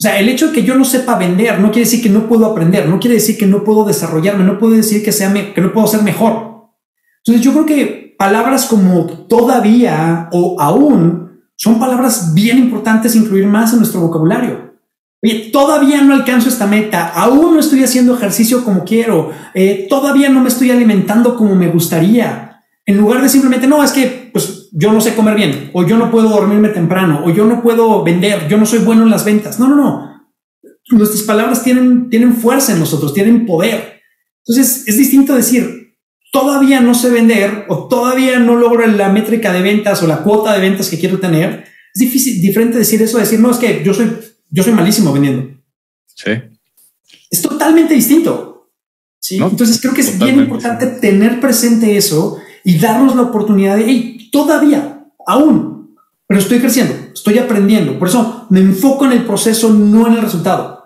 Speaker 2: O sea, el hecho de que yo no sepa vender no quiere decir que no puedo aprender, no quiere decir que no puedo desarrollarme, no puede decir que, sea que no puedo ser mejor. Entonces yo creo que palabras como todavía o aún son palabras bien importantes incluir más en nuestro vocabulario. Oye, todavía no alcanzo esta meta, aún no estoy haciendo ejercicio como quiero, eh, todavía no me estoy alimentando como me gustaría. En lugar de simplemente, no, es que pues yo no sé comer bien, o yo no puedo dormirme temprano, o yo no puedo vender, yo no soy bueno en las ventas. No, no, no. Nuestras palabras tienen, tienen fuerza en nosotros, tienen poder. Entonces es distinto decir, todavía no sé vender o todavía no logro la métrica de ventas o la cuota de ventas que quiero tener, es difícil, diferente decir eso, decir, no, es que yo soy, yo soy malísimo vendiendo.
Speaker 1: Sí.
Speaker 2: Es totalmente distinto. Sí. Entonces creo que es bien importante tener presente eso y darnos la oportunidad de, hey, todavía, aún, pero estoy creciendo, estoy aprendiendo. Por eso me enfoco en el proceso, no en el resultado.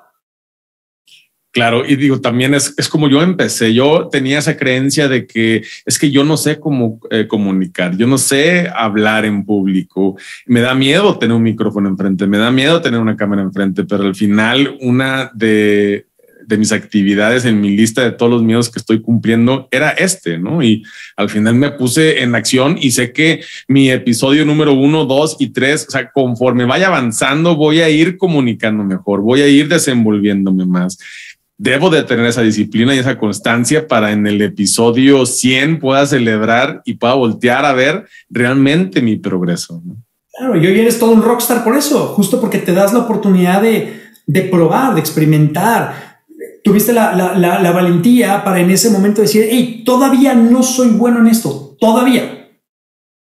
Speaker 1: Claro, y digo, también es, es, como yo empecé. Yo tenía esa creencia de que es que yo no sé cómo eh, comunicar, yo no sé hablar en público. Me da miedo tener un micrófono enfrente, me da miedo tener una cámara enfrente, pero al final una de, de mis actividades en mi lista de todos los miedos que estoy cumpliendo era este, ¿no? Y al final me puse en acción y sé que mi episodio número uno, dos y tres, o sea, conforme vaya avanzando, voy a ir comunicando mejor, voy a ir desenvolviéndome más debo de tener esa disciplina y esa constancia para en el episodio 100 pueda celebrar y pueda voltear a ver realmente mi progreso.
Speaker 2: Claro, y hoy eres todo un rockstar por eso, justo porque te das la oportunidad de, de probar, de experimentar. Tuviste la, la, la, valentía para en ese momento decir, hey, todavía no soy bueno en esto, todavía.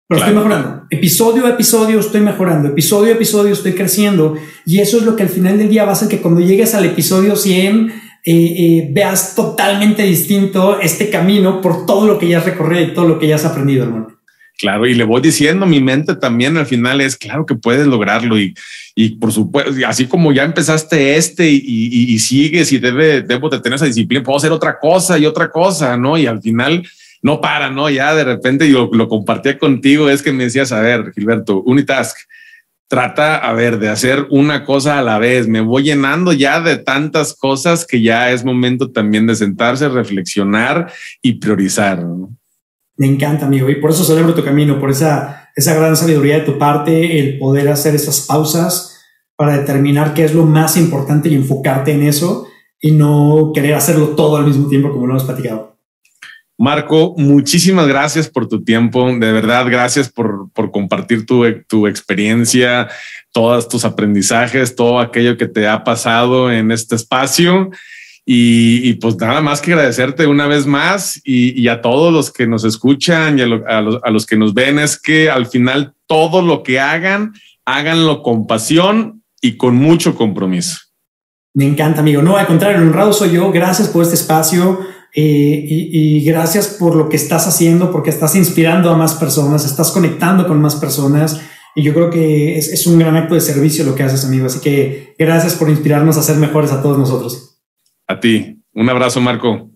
Speaker 2: Pero estoy mejorando. Episodio a episodio estoy mejorando. Episodio a episodio estoy creciendo. Y eso es lo que al final del día va a hacer que cuando llegues al episodio 100 eh, eh, veas totalmente distinto este camino por todo lo que ya has recorrido y todo lo que ya has aprendido, hermano.
Speaker 1: Claro, y le voy diciendo, mi mente también al final es claro que puedes lograrlo y, y por supuesto, así como ya empezaste este y, y, y sigues y debe, debo de tener esa disciplina, puedo hacer otra cosa y otra cosa, ¿no? Y al final no para, ¿no? Ya de repente yo lo compartía contigo, es que me decías, a ver, Gilberto, unitask, trata, a ver, de hacer una cosa a la vez. Me voy llenando ya de tantas cosas que ya es momento también de sentarse, reflexionar y priorizar.
Speaker 2: Me encanta, amigo, y por eso celebro tu camino, por esa, esa gran sabiduría de tu parte, el poder hacer esas pausas para determinar qué es lo más importante y enfocarte en eso y no querer hacerlo todo al mismo tiempo como lo hemos platicado.
Speaker 1: Marco, muchísimas gracias por tu tiempo. De verdad, gracias por, por compartir tu, tu, experiencia, todos tus aprendizajes, todo aquello que te ha pasado en este espacio. Y, pues nada más que agradecerte una vez más y, a todos los que nos escuchan y a, los, a los que nos ven es que al final todo lo que hagan, háganlo con pasión y con mucho compromiso.
Speaker 2: Me encanta, amigo. No, al contrario, honrado soy yo. Gracias por este espacio eh, y, gracias por lo que estás haciendo, porque estás inspirando a más personas, estás conectando con más personas. Y yo creo que es, es un gran acto de servicio lo que haces, amigo. Así que gracias por inspirarnos a ser mejores a todos nosotros.
Speaker 1: A ti. Un abrazo, Marco.